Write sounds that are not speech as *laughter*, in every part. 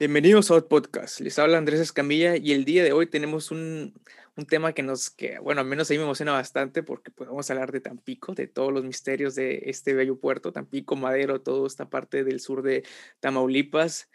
Bienvenidos a Out Podcast. Les habla Andrés Escamilla y el día de hoy tenemos un, un, tema que nos, que bueno, al menos a mí me emociona bastante porque pues, vamos a hablar de Tampico, de todos los misterios de este bello puerto, Tampico, Madero, toda esta parte del sur de Tamaulipas.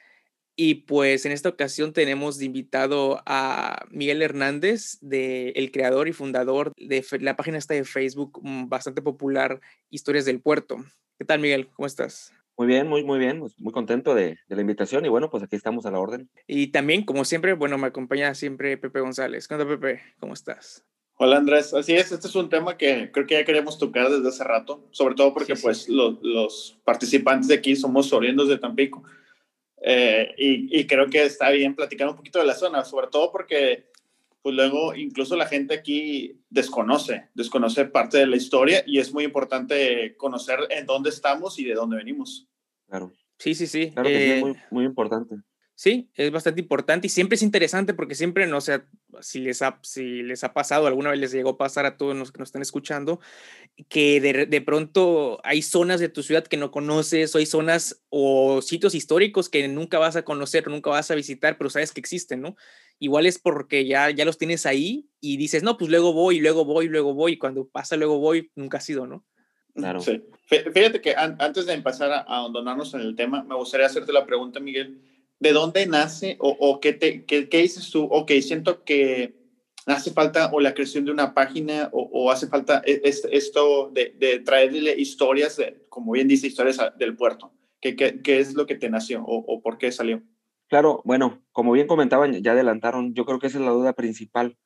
Y pues en esta ocasión tenemos invitado a Miguel Hernández, de, el creador y fundador de la página esta de Facebook mm, bastante popular, Historias del Puerto. ¿Qué tal, Miguel? ¿Cómo estás? Muy bien, muy, muy bien, pues, muy contento de, de, la invitación y bueno, pues aquí estamos a la orden. Y también, como siempre, bueno, me acompaña siempre Pepe González. ¿Qué Pepe? ¿Cómo estás? Hola Andrés, así es, este es un tema que creo que ya queremos tocar desde hace rato, sobre todo porque sí, pues sí. Los, los, participantes de aquí somos oriundos de Tampico eh, y, y, creo que está bien platicar un poquito de la zona, sobre todo porque pues luego incluso la gente aquí desconoce, desconoce parte de la historia y es muy importante conocer en dónde estamos y de dónde venimos. Claro. Sí, sí, sí. Claro que eh, sí, muy, muy importante. Sí, es bastante importante y siempre es interesante porque siempre, no sé si les ha, si les ha pasado, alguna vez les llegó a pasar a todos los que nos están escuchando, que de, de, pronto hay zonas de tu ciudad que no conoces o hay zonas o sitios históricos que nunca vas a conocer, nunca vas a visitar, pero sabes que existen, ¿no? Igual es porque ya, ya los tienes ahí y dices, no, pues luego voy, luego voy, luego voy, y cuando pasa luego voy, nunca ha sido, ¿no? Claro. Sí. Fíjate que an antes de empezar a ahondonarnos en el tema, me gustaría hacerte la pregunta, Miguel ¿de dónde nace o, o qué, te, qué, qué, dices tú? Ok, siento que hace falta o la creación de una página o, o hace falta es, esto de, de, traerle historias, de, como bien dice, historias del puerto. ¿Qué, qué, qué es lo que te nació o, o, por qué salió? Claro, bueno, como bien comentaban, ya adelantaron, yo creo que esa es la duda principal.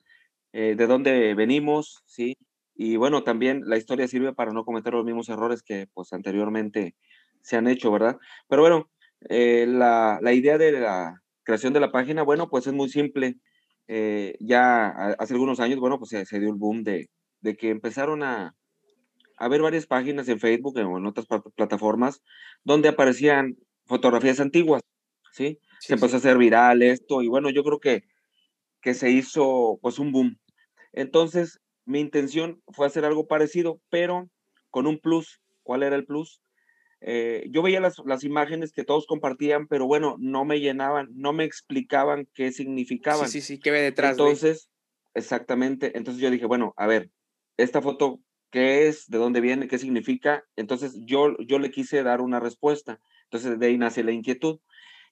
Eh, ¿De dónde venimos? Sí. Y bueno, también la historia sirve para no cometer los mismos errores que pues anteriormente se han hecho, ¿verdad? Pero bueno, eh, la, la, idea de la creación de la página, bueno, pues es muy simple. Eh, ya hace algunos años, bueno, pues se, se, dio el boom de, de que empezaron a, a ver varias páginas en Facebook o en otras plataformas donde aparecían fotografías antiguas, ¿sí? sí se empezó sí. a hacer viral esto y bueno, yo creo que, que se hizo pues un boom. Entonces, mi intención fue hacer algo parecido, pero con un plus. ¿Cuál era el plus? Eh, yo veía las, las, imágenes que todos compartían, pero bueno, no me llenaban, no me explicaban qué significaban. Sí, sí, sí, qué ve detrás. Entonces, de... exactamente, entonces yo dije, bueno, a ver, esta foto, ¿qué es? ¿De dónde viene? ¿Qué significa? Entonces yo, yo le quise dar una respuesta. Entonces de ahí nace la inquietud.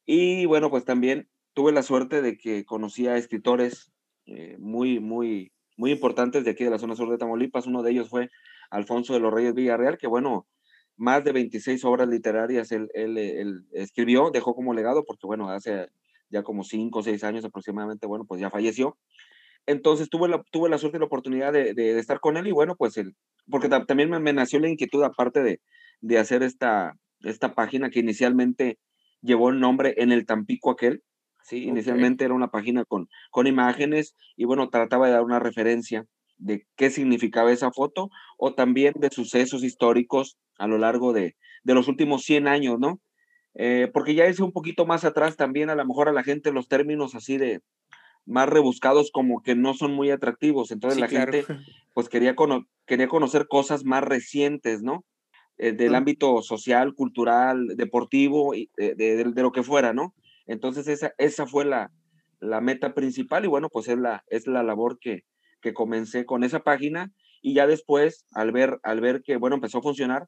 Y bueno, pues también tuve la suerte de que conocí a escritores eh, muy, muy, muy importantes de aquí de la zona sur de Tamaulipas. Uno de ellos fue Alfonso de los Reyes Villarreal, que bueno, más de 26 obras literarias él, él, él, escribió, dejó como legado, porque bueno, hace ya como 5 o 6 años aproximadamente, bueno, pues ya falleció. Entonces tuve la, tuve la suerte y la oportunidad de, de, de estar con él y bueno, pues él, porque también me, me, nació la inquietud aparte de, de hacer esta, esta página que inicialmente llevó el nombre en el Tampico aquel, ¿sí? Okay. Inicialmente era una página con, con imágenes y bueno, trataba de dar una referencia de qué significaba esa foto o también de sucesos históricos a lo largo de, de los últimos 100 años, ¿no? Eh, porque ya es un poquito más atrás también a lo mejor a la gente los términos así de más rebuscados como que no son muy atractivos, entonces sí, la claro. gente pues quería, cono quería conocer cosas más recientes, ¿no? Eh, del ámbito social, cultural, deportivo, de, de, de, lo que fuera, ¿no? Entonces esa, esa fue la, la meta principal y bueno, pues es la, es la labor que, que comencé con esa página y ya después, al ver, al ver que, bueno, empezó a funcionar,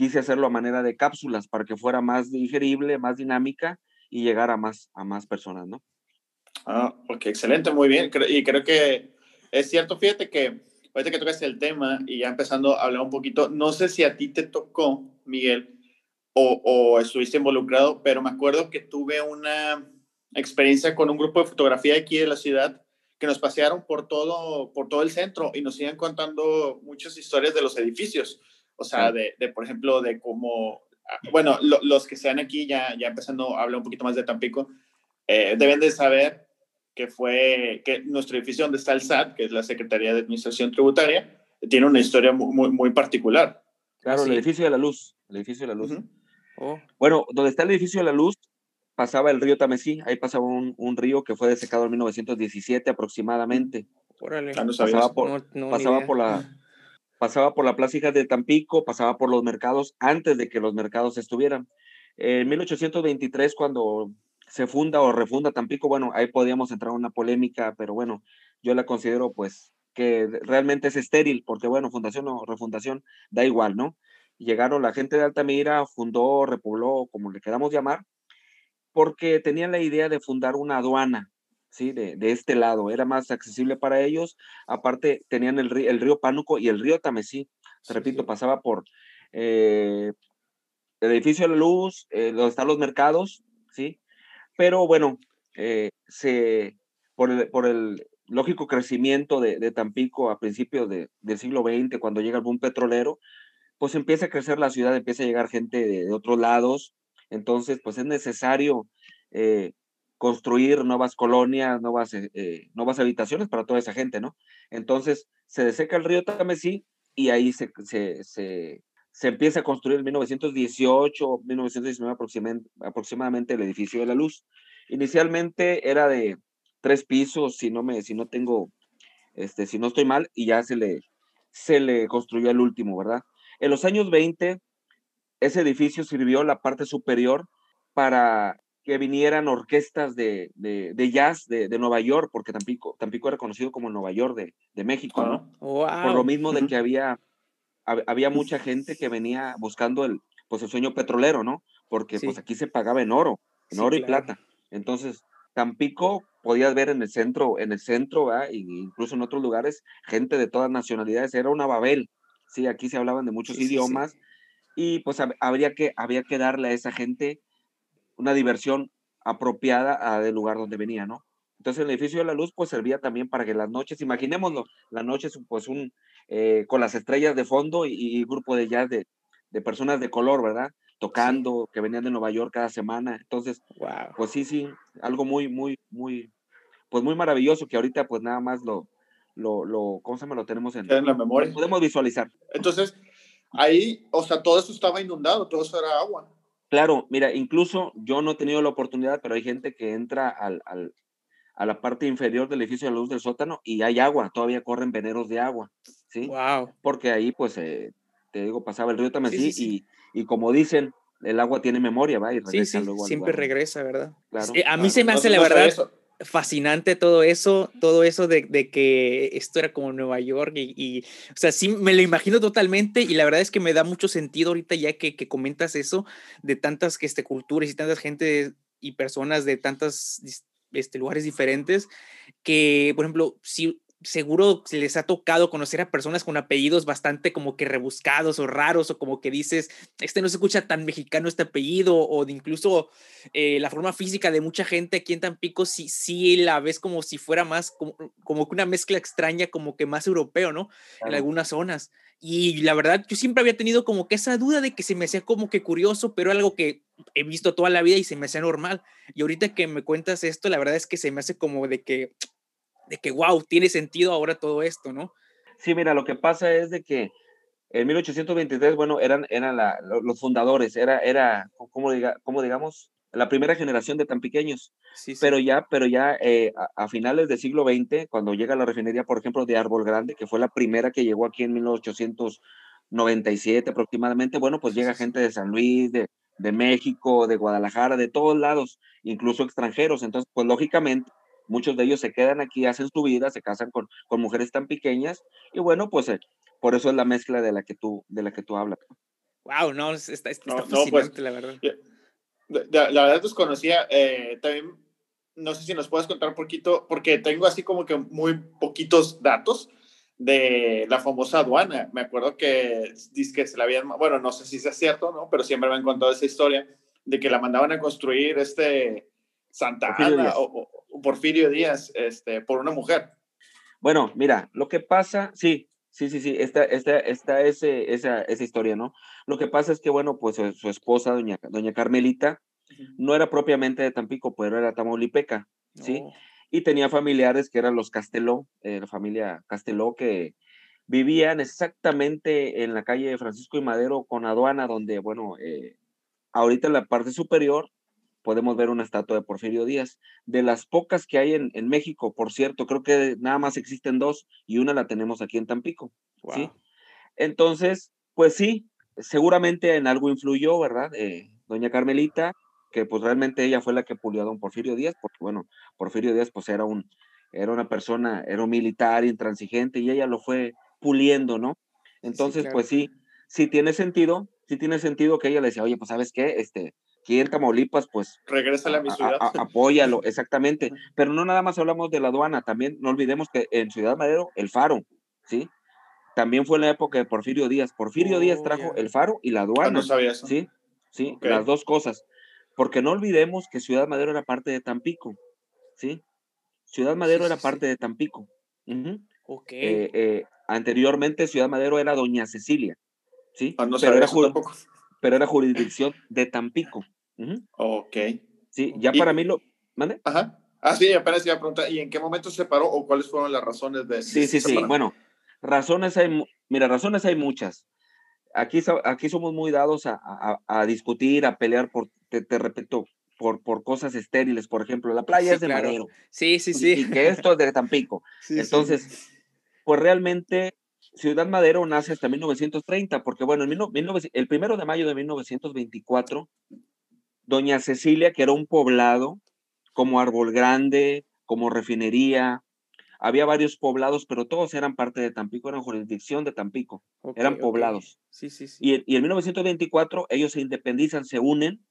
quise hacerlo a manera de cápsulas para que fuera más digerible, más dinámica y llegar a más, a más personas, ¿no? Ah, ok, excelente, muy bien. Y creo que es cierto, fíjate que ahorita que tocaste el tema y ya empezando a hablar un poquito, no sé si a ti te tocó, Miguel, o, o estuviste involucrado, pero me acuerdo que tuve una experiencia con un grupo de fotografía aquí de la ciudad que nos pasearon por todo, por todo el centro y nos iban contando muchas historias de los edificios. O sea, de, de por ejemplo, de cómo, ah, bueno, lo, los que sean aquí, ya, ya empezando a hablar un poquito más de Tampico, eh, deben de saber que fue, que nuestro edificio donde está el SAT, que es la Secretaría de Administración Tributaria, tiene una historia muy, muy, muy particular. Claro, sí. el edificio de la luz, el edificio de la luz. Uh -huh. oh. Bueno, donde está el edificio de la luz, pasaba el río Tamesí, ahí pasaba un, un, río que fue desecado en 1917 aproximadamente. Órale. Ah, no pasaba por, no, no, pasaba por la *laughs* pasaba por la plaza de Tampico, pasaba por los mercados antes de que los mercados estuvieran. En 1823, cuando se funda o refunda Tampico, bueno, ahí podríamos entrar en una polémica, pero bueno, yo la considero pues que realmente es estéril, porque bueno, fundación o refundación da igual, ¿no? Llegaron la gente de Altamira, fundó, repobló, como le queramos llamar, porque tenían la idea de fundar una aduana, ¿sí? De, este lado, era más accesible para ellos, aparte tenían el, el río Pánuco y el río Tamesí, repito, pasaba por eh, el edificio de la luz, eh, donde están los mercados, ¿sí? Pero bueno, eh, se, por, el, por el lógico crecimiento de, Tampico a principios del siglo XX, cuando llega el boom petrolero, pues empieza a crecer la ciudad, empieza a llegar gente de, otros lados, entonces pues es necesario eh, construir nuevas colonias, nuevas, nuevas habitaciones para toda esa gente, ¿no? Entonces se deseca el río Tamesí y ahí se, se, se, se empieza a construir en 1918, 1919 aproximadamente, el edificio de la luz. Inicialmente era de tres pisos, si no me, si no tengo, este, si no estoy mal, y ya se le, se le construyó el último, ¿verdad? En los años 20, ese edificio sirvió la parte superior para que vinieran orquestas de, de, jazz de, de, Nueva York, porque Tampico, Tampico era conocido como Nueva York de, de México, ¿no? Por lo mismo de que había había mucha gente que venía buscando el, pues el sueño petrolero, ¿no? Porque pues aquí se pagaba en oro, en oro y plata. Entonces, Tampico podías ver en el centro, en el centro, e incluso en otros lugares, gente de todas nacionalidades, era una Babel. Sí, aquí se hablaban de muchos idiomas y pues habría que, había que darle a esa gente una diversión apropiada del lugar donde venía, ¿no? Entonces el edificio de la luz pues servía también para que las noches, imaginémoslo, la noche es pues un, eh, con las estrellas de fondo y, grupo de jazz de, de, personas de color, ¿verdad? Tocando, que venían de Nueva York cada semana. Entonces, pues sí, sí, algo muy, muy, muy, pues muy maravilloso que ahorita pues nada más lo, lo, lo ¿cómo se llama? Lo tenemos en, en la memoria. Podemos visualizar. Entonces, ahí, o sea, todo eso estaba inundado, todo eso era agua. Claro, mira, incluso yo no he tenido la oportunidad, pero hay gente que entra al, al, a la parte inferior del edificio de la luz del sótano y hay agua, todavía corren veneros de agua. ¿sí? Wow. Porque ahí, pues, eh, te digo, pasaba el río Tamesí Y, y como dicen, el agua tiene memoria, va, y regresa sí, sí, siempre regresa, ¿verdad? Claro, a mí se me hace, la verdad, fascinante todo eso, todo eso de, de, que esto era como Nueva York y, y, o sea, sí me lo imagino totalmente y la verdad es que me da mucho sentido ahorita ya que, que comentas eso de tantas que este, culturas y tantas gente y personas de tantas este, lugares diferentes que, por ejemplo, si seguro les ha tocado conocer a personas con apellidos bastante como que rebuscados o raros o como que dices, este no se escucha tan mexicano este apellido o de incluso eh, la forma física de mucha gente aquí en Tampico sí, sí la ves como si fuera más como, como que una mezcla extraña como que más europeo, ¿no? En algunas zonas. Y la verdad, yo siempre había tenido como que esa duda de que se me hacía como que curioso, pero algo que he visto toda la vida y se me hacía normal. Y ahorita que me cuentas esto, la verdad es que se me hace como de que de que, wow, tiene sentido ahora todo esto, ¿no? Sí, mira, lo que pasa es de que en 1823, bueno, eran, eran los fundadores, era, era como, diga, como digamos, la primera generación de tan pequeños. Sí, Pero ya, pero ya eh, a, finales del siglo XX, cuando llega la refinería, por ejemplo, de Árbol Grande, que fue la primera que llegó aquí en 1897 aproximadamente, bueno, pues llega gente de San Luis, de, de México, de Guadalajara, de todos lados, incluso extranjeros. Entonces, pues lógicamente, Muchos de ellos se quedan aquí, hacen su vida, se casan con, con mujeres tan pequeñas y bueno, pues eh, por eso es la mezcla de la que tú, de la que tú hablas. Wow, no, está, está no, pues, la verdad. La, verdad desconocía, eh, también, no sé si nos puedes contar un poquito, porque tengo así como que muy poquitos datos de la famosa aduana. Me acuerdo que dice que se la habían, bueno, no sé si es cierto, ¿no? Pero siempre me han contado esa historia de que la mandaban a construir este Santa Ana o, Porfirio Díaz este, por una mujer. Bueno, mira, lo que pasa, sí, sí, sí, sí, esta, esta, esta ese, esa, esa historia, ¿no? Lo que pasa es que, bueno, pues su, esposa, doña, doña Carmelita, no era propiamente de Tampico, pero era tamaulipeca, ¿sí? Y tenía familiares que eran los Casteló, eh, la familia Casteló, que vivían exactamente en la calle Francisco y Madero con aduana, donde, bueno, eh, ahorita en la parte superior podemos ver una estatua de Porfirio Díaz. De las pocas que hay en, México, por cierto, creo que nada más existen dos y una la tenemos aquí en Tampico. ¿sí? Entonces, pues sí, seguramente en algo influyó, ¿verdad? Eh, doña Carmelita, que pues realmente ella fue la que pulió a don Porfirio Díaz, porque bueno, Porfirio Díaz pues era un, era una persona, era un militar intransigente y ella lo fue puliendo, ¿no? Entonces, pues sí, sí tiene sentido, sí tiene sentido que ella le decía, oye, pues sabes qué, este, aquí en Tamaulipas, pues... Regresa a mi ciudad. apóyalo, *laughs* exactamente. Pero no nada más hablamos de la aduana, también no olvidemos que en Ciudad Madero, el faro, ¿sí? También fue en la época de Porfirio Díaz. Porfirio Díaz trajo el faro y la aduana. Ah, no sabía eso. Sí, sí, las dos cosas. Porque no olvidemos que Ciudad Madero era parte de Tampico, ¿sí? Ciudad Madero era parte de Tampico. Ok. Eh, eh, anteriormente Ciudad Madero era Doña Cecilia, ¿sí? Ah, pero, era pero, era jurisdicción de Tampico. Ok. Sí, ya para mí lo... ¿Mande? Ajá. Ah, sí, apenas iba a preguntar, ¿y en qué momento se paró o cuáles fueron las razones de... Sí, sí, sí, bueno, razones hay, mira, razones hay muchas. Aquí, aquí somos muy dados a, a, discutir, a pelear por, te, repito, por, por cosas estériles, por ejemplo, la playa es de Madero. Sí, sí, sí. Y, que esto es de Tampico. *laughs* Entonces, pues realmente Ciudad Madero nace hasta 1930, porque bueno, el primero de mayo de 1924, Doña Cecilia, que era un poblado como Árbol Grande, como refinería, había varios poblados, pero todos eran parte de Tampico, eran jurisdicción de Tampico, eran poblados. Sí, sí, sí. Y, y, en 1924 ellos se independizan, se unen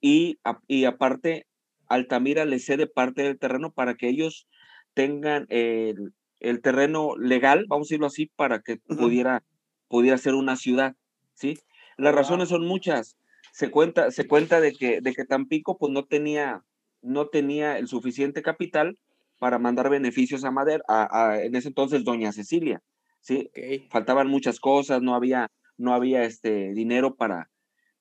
y, y aparte Altamira les cede parte del terreno para que ellos tengan el, el terreno legal, vamos a decirlo así, para que pudiera, pudiera ser una ciudad, ¿sí? Las razones son muchas. Se cuenta, se cuenta de que, de que Tampico pues no tenía, no tenía el suficiente capital para mandar beneficios a Madera, a, en ese entonces Doña Cecilia, ¿sí? Faltaban muchas cosas, no había, no había este dinero para,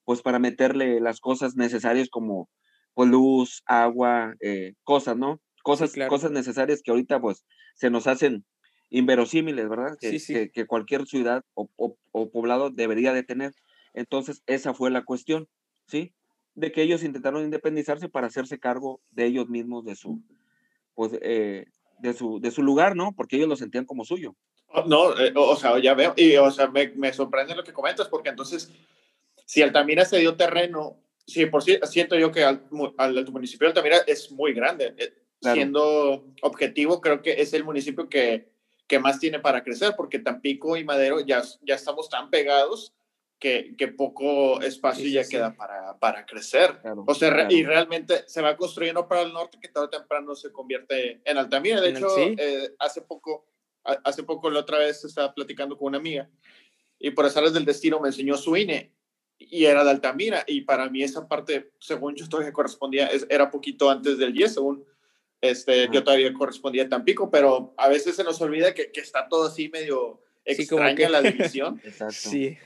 pues para meterle las cosas necesarias como pues, luz, agua, eh, cosas, ¿no? Cosas, cosas necesarias que ahorita pues se nos hacen inverosímiles, ¿verdad? Que, que, que cualquier ciudad o, o, poblado debería de tener. Entonces, esa fue la cuestión, ¿sí? De que ellos intentaron independizarse para hacerse cargo de ellos mismos, de su, pues, eh, de, su, de su lugar, ¿no? Porque ellos lo sentían como suyo. Oh, no, eh, o sea, ya veo, y o sea, me, me, sorprende lo que comentas, porque entonces, si Altamira se dio terreno, sí, por sí, siento yo que al, al municipio de Altamira es muy grande. Eh, siendo objetivo, creo que es el municipio que, que más tiene para crecer, porque Tampico y Madero ya, ya estamos tan pegados que, que poco espacio ya queda para, para crecer. o sea, y realmente se va construyendo para el norte que tarde o temprano se convierte en Altamira. De hecho, eh, hace poco, hace poco la otra vez estaba platicando con una amiga y por azares del destino me enseñó su INE y era de Altamira y para mí esa parte, según yo todavía correspondía, era poquito antes del 10, según este, yo todavía correspondía a Tampico, pero a veces se nos olvida que, que está todo así medio extraña la división. *laughs* Exacto. Sí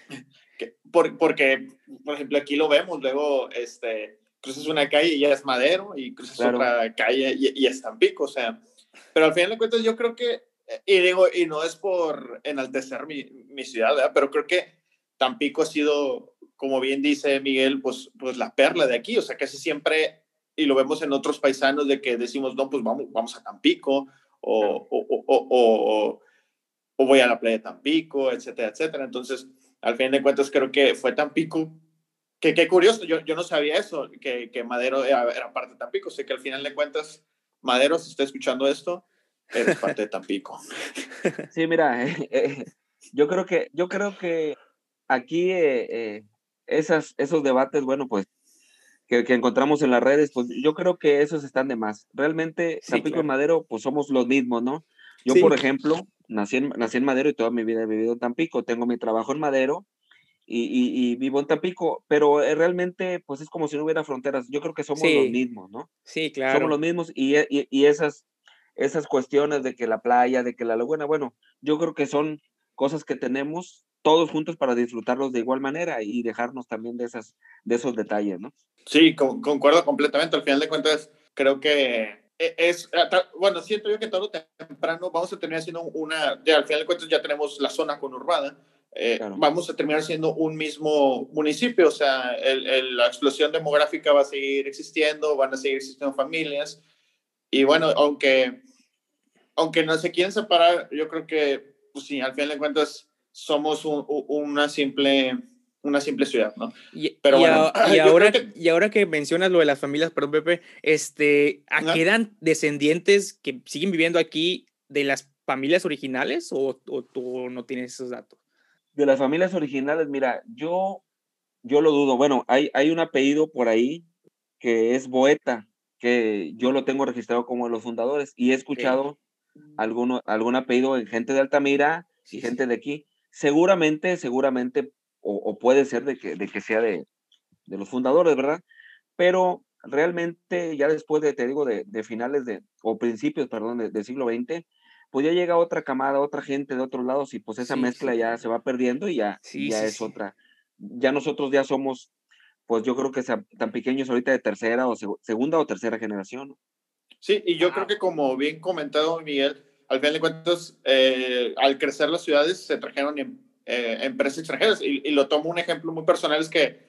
porque, por ejemplo, aquí lo vemos, luego este, cruzas una calle y ya es Madero, y cruzas otra calle y, y, es Tampico, o sea, pero al final de cuentas yo creo que, y digo, y no es por enaltecer mi, mi ciudad, ¿verdad? pero creo que Tampico ha sido, como bien dice Miguel, pues, pues la perla de aquí, o sea, casi siempre, y lo vemos en otros paisanos de que decimos, no, pues vamos, vamos a Tampico, o, o, o, o voy a la playa de Tampico, etcétera, etcétera. Entonces, al fin de cuentas creo que fue Tampico, que qué curioso, yo, yo no sabía eso, que, que Madero era, parte de Tampico, sé que al final de cuentas, Madero, si está escuchando esto, eres parte de Tampico. *laughs* Sí, mira, eh, eh, yo creo que, yo creo que aquí eh, esas, esos debates, bueno, pues que, que, encontramos en las redes, pues yo creo que esos están de más. Realmente, Tampico y Madero, pues somos los mismos, ¿no? Yo, por ejemplo, nací en, nací en Madero y toda mi vida he vivido en Tampico. Tengo mi trabajo en Madero y, y, vivo en Tampico, pero eh, realmente pues es como si no hubiera fronteras. Yo creo que somos los mismos, ¿no? Sí, claro. Somos los mismos y, y, y, esas, esas cuestiones de que la playa, de que la laguna, bueno, yo creo que son cosas que tenemos todos juntos para disfrutarlos de igual manera y dejarnos también de, esas, de esos detalles, ¿no? Sí, concuerdo completamente. Al final de cuentas, creo que es, bueno, siento yo que todo temprano vamos a terminar siendo una, al final de cuentas ya tenemos la zona conurbada, eh, vamos a terminar siendo un mismo municipio, o sea, el, la explosión demográfica va a seguir existiendo, van a seguir existiendo familias, y bueno, aunque, aunque no se quieren separar, yo creo que, pues sí, al final de cuentas somos una simple una simple ciudad, ¿no? Y, Pero y, *laughs* ahora, que... y ahora que mencionas lo de las familias, perdón, Pepe, este, ¿quedan descendientes que siguen viviendo aquí de las familias originales o, o, tú no tienes esos datos? De las familias originales, mira, yo, yo lo dudo. Bueno, hay, hay un apellido por ahí que es Boeta, que yo lo tengo registrado como de los fundadores y he escuchado alguno, algún apellido en gente de Altamira y gente de aquí. Seguramente, seguramente o, puede ser de que, de que sea de, de, los fundadores, ¿verdad? Pero realmente ya después de, te digo, de, de finales de, o principios, perdón, del siglo XX, pues ya llega otra camada, otra gente de otros lados y pues esa mezcla ya se va perdiendo y ya, ya es otra. Ya nosotros ya somos, pues yo creo que tan pequeños ahorita de tercera o segunda o tercera generación. Sí, y yo creo que como bien comentado Miguel, al final de cuentas, eh, al crecer las ciudades se trajeron eh, empresas extranjeras. Y, lo tomo un ejemplo muy personal, es que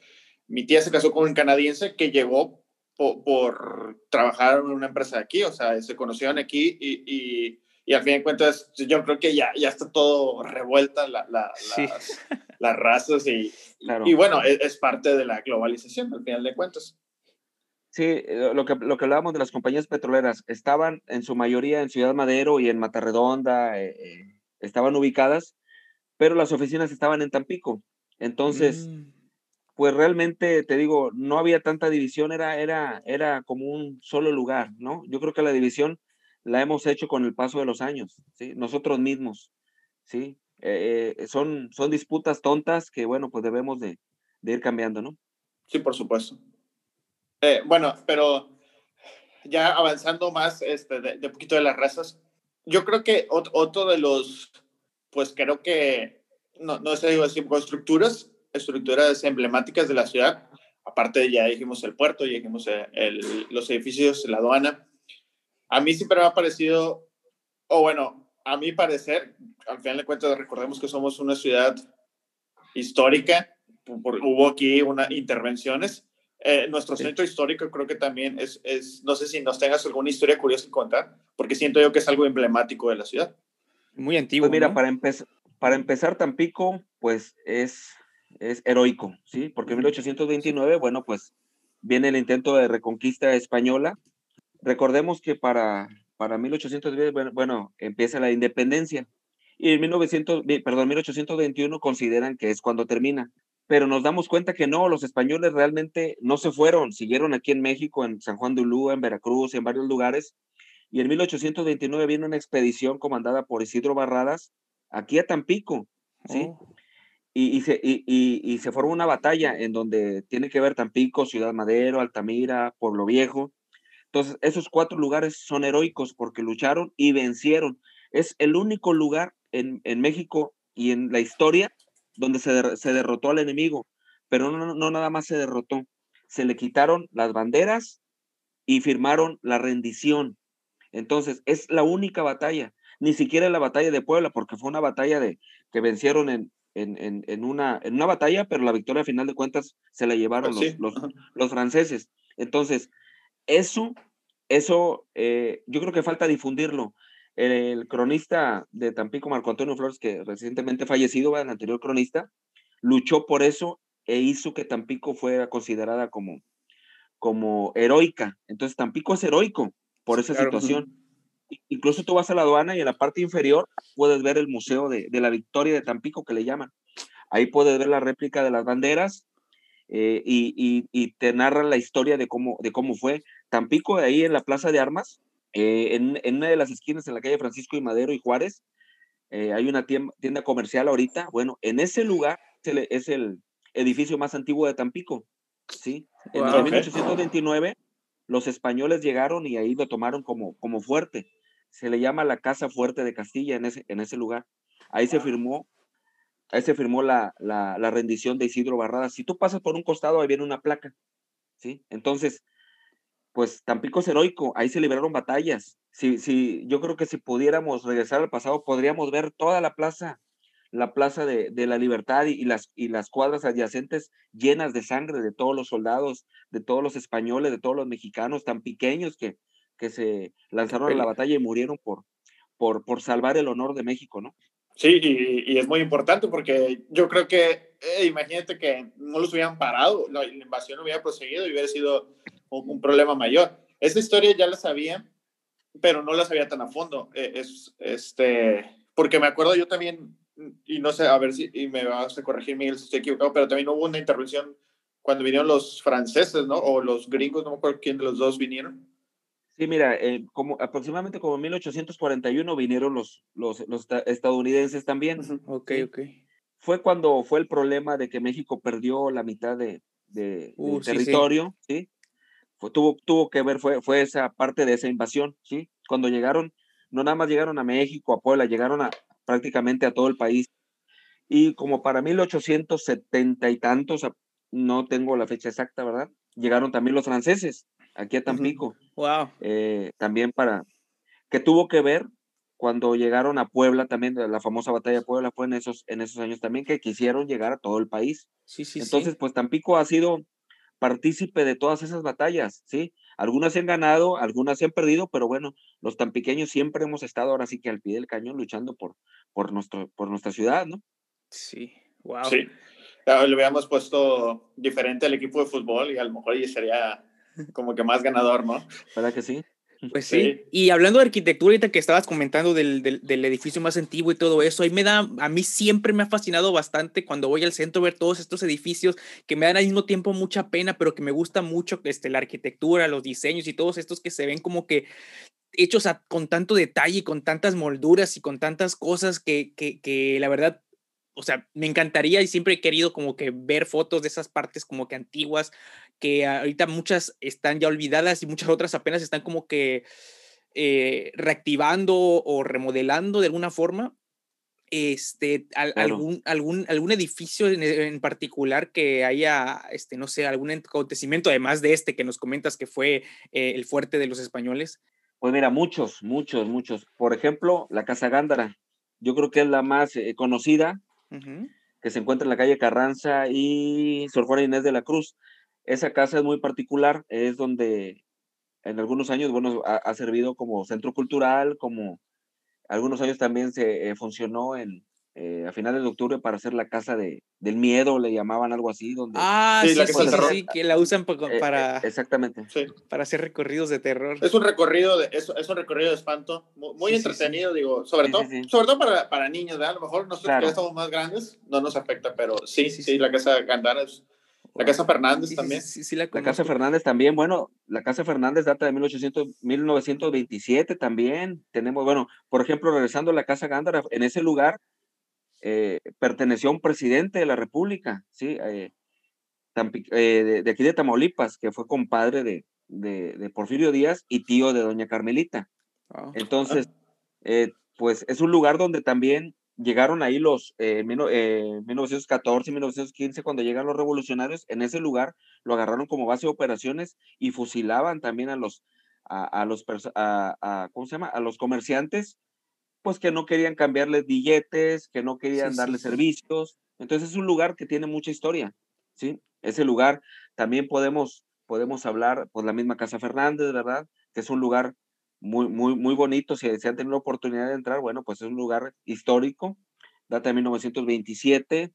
mi tía se casó con un canadiense que llegó por, trabajar en una empresa de aquí, o sea, se conocieron aquí y, y, al fin de cuentas yo creo que ya, ya está todo revuelta la, la, las, razas y, y bueno, es, es, parte de la globalización al final de cuentas. Sí, eh, lo que, lo que hablábamos de las compañías petroleras, estaban en su mayoría en Ciudad Madero y en Matarredonda, eh, estaban ubicadas pero las oficinas estaban en Tampico. Entonces, mm. pues realmente, te digo, no había tanta división, era, era, era como un solo lugar, ¿no? Yo creo que la división la hemos hecho con el paso de los años, ¿sí? Nosotros mismos, ¿sí? Eh, eh, son, son disputas tontas que, bueno, pues debemos de, ir cambiando, ¿no? Sí, por supuesto. Eh, bueno, pero ya avanzando más este, de, de, poquito de las razas, yo creo que otro de los pues creo que, no, no sé, digo así, estructuras, estructuras emblemáticas de la ciudad, aparte ya dijimos el puerto, ya dijimos el, los edificios, la aduana. A mí siempre me ha parecido, o bueno, a mi parecer, al final de cuentas recordemos que somos una ciudad histórica, hubo aquí unas intervenciones. Eh, nuestro centro histórico creo que también es, es, no sé si nos tengas alguna historia curiosa que contar, porque siento yo que es algo emblemático de la ciudad. Muy antiguo. Pues mira, para, empezar para empezar, Tampico, pues es, es heroico, ¿sí? Porque en 1829, bueno, pues viene el intento de reconquista española. Recordemos que para, para 1810, bueno, bueno, empieza la independencia. Y en 1900, perdón, 1821 consideran que es cuando termina. Pero nos damos cuenta que no, los españoles realmente no se fueron, siguieron aquí en México, en San Juan de Ulúa, en Veracruz, en varios lugares, y en 1829 viene una expedición comandada por Isidro Barradas aquí a Tampico, ¿sí? Oh. Y, se, y, se forma una batalla en donde tiene que ver Tampico, Ciudad Madero, Altamira, Pueblo Viejo. Entonces, esos cuatro lugares son heroicos porque lucharon y vencieron. Es el único lugar en, México y en la historia donde se, se derrotó al enemigo, pero no, no nada más se derrotó, se le quitaron las banderas y firmaron la rendición. Entonces, es la única batalla, ni siquiera la batalla de Puebla, porque fue una batalla de que vencieron en, en, en, una, en una batalla, pero la victoria a final de cuentas se la llevaron pues los, los, franceses. Entonces, eso, eso, eh, yo creo que falta difundirlo. El, cronista de Tampico, Marco Antonio Flores, que recientemente fallecido, el anterior cronista, luchó por eso e hizo que Tampico fuera considerada como, como heroica. Entonces, Tampico es heroico por esa situación. Incluso tú vas a la aduana y en la parte inferior puedes ver el Museo de, la Victoria de Tampico, que le llaman. Ahí puedes ver la réplica de las banderas eh, y, te narran la historia de cómo, de cómo fue. Tampico, ahí en la Plaza de Armas, eh, en, una de las esquinas en la calle Francisco y Madero y Juárez, eh, hay una tienda, comercial ahorita. Bueno, en ese lugar es el, edificio más antiguo de Tampico. ¿sí? En 1829 los españoles llegaron y ahí lo tomaron como, como fuerte. Se le llama la Casa Fuerte de Castilla en ese, en ese lugar. Ahí se firmó, ahí se firmó la, la, la rendición de Isidro Barrada. Si tú pasas por un costado, ahí viene una placa. ¿sí? Entonces, pues Tampico es heroico, ahí se libraron batallas. Si, si, yo creo que si pudiéramos regresar al pasado, podríamos ver toda la plaza la Plaza de, de la Libertad y, las, y las cuadras adyacentes llenas de sangre de todos los soldados, de todos los españoles, de todos los mexicanos tan pequeños que, que se lanzaron a la batalla y murieron por, por, por salvar el honor de México, ¿no? Sí, y, y, es muy importante porque yo creo que eh, imagínate que no los hubieran parado, la, invasión hubiera proseguido y hubiera sido un, problema mayor. Esta historia ya la sabía, pero no la sabía tan a fondo. Eh, es, este, porque me acuerdo yo también, y no sé, a ver si y me vas a corregir, Miguel, si estoy equivocado, pero también hubo una intervención cuando vinieron los franceses, ¿no? O los gringos, no me acuerdo quién de los dos vinieron. Sí, mira, eh, como aproximadamente como en 1841 vinieron los, los, los estadounidenses también. Ok, ok. Fue cuando fue el problema de que México perdió la mitad de, de, uh, territorio, sí. Fue, tuvo, tuvo que ver, fue, fue esa parte de esa invasión, ¿sí? Cuando llegaron, no nada más llegaron a México, a Puebla, llegaron a prácticamente a todo el país. Y como para 1870 y tantos, no tengo la fecha exacta, ¿verdad? Llegaron también los franceses aquí a Tampico. Wow. Eh, también para, que tuvo que ver cuando llegaron a Puebla también, la famosa batalla de Puebla fue en esos, en esos años también que quisieron llegar a todo el país. Sí, sí, Entonces, pues Tampico ha sido partícipe de todas esas batallas, ¿sí? Algunas han ganado, algunas se han perdido, pero bueno, los tampiqueños siempre hemos estado ahora sí que al pie del cañón luchando por, por, nuestro, por nuestra ciudad, ¿no? Sí, wow. Sí, le habíamos puesto diferente al equipo de fútbol y a lo mejor ya sería como que más ganador, ¿no? ¿Verdad que sí? Pues sí. Y hablando de arquitectura, ahorita que estabas comentando del, del, edificio más antiguo y todo eso, ahí me da, a mí siempre me ha fascinado bastante cuando voy al centro ver todos estos edificios que me dan al mismo tiempo mucha pena, pero que me gusta mucho este, la arquitectura, los diseños y todos estos que se ven como que hechos con tanto detalle, con tantas molduras y con tantas cosas que, que, que la verdad o sea, me encantaría y siempre he querido como que ver fotos de esas partes como que antiguas, que ahorita muchas están ya olvidadas y muchas otras apenas están como que eh, reactivando o remodelando de alguna forma. Este, algún, algún, algún edificio en, particular que haya, este, no sé, algún acontecimiento, además de este que nos comentas que fue eh, el fuerte de los españoles. Pues mira, muchos, muchos, muchos. Por ejemplo, la Casa Gándara. Yo creo que es la más eh, conocida que se encuentra en la calle Carranza y Sor Juana Inés de la Cruz. Esa casa es muy particular, es donde en algunos años, bueno, ha, servido como centro cultural, como algunos años también se eh, funcionó en, eh, a finales de octubre para hacer la casa de, del miedo, le llamaban algo así. Donde, ah, sí, sí, sí, que la usan eh, para, exactamente. para hacer recorridos de terror. Es un recorrido de, es, es un recorrido de espanto, muy, entretenido, digo, sobre todo, sobre todo para, para niños, ¿verdad? A lo mejor nosotros que ya estamos más grandes, no nos afecta, pero sí, sí, sí, la casa Gandara es... La Casa Fernández también. Sí, sí, la, la, Casa Fernández también, bueno, la Casa Fernández data de 1800, 1927 también. Tenemos, bueno, por ejemplo, regresando a la Casa Gándara, en ese lugar eh, perteneció a un presidente de la República, ¿sí? Eh, eh, de, aquí de Tamaulipas, que fue compadre de, de, Porfirio Díaz y tío de doña Carmelita. Ah, Entonces, pues es un lugar donde también llegaron ahí los en 1914, 1915, cuando llegan los revolucionarios, en ese lugar lo agarraron como base de operaciones y fusilaban también a los, a, los, a, ¿cómo se llama? A los comerciantes pues que no querían cambiarles billetes, que no querían darle servicios. Entonces es un lugar que tiene mucha historia, ¿sí? Ese lugar también podemos, podemos hablar, pues la misma Casa Fernández, ¿verdad? Que es un lugar muy, muy, muy bonito. Si, se han tenido la oportunidad de entrar, bueno, pues es un lugar histórico, data de 1927.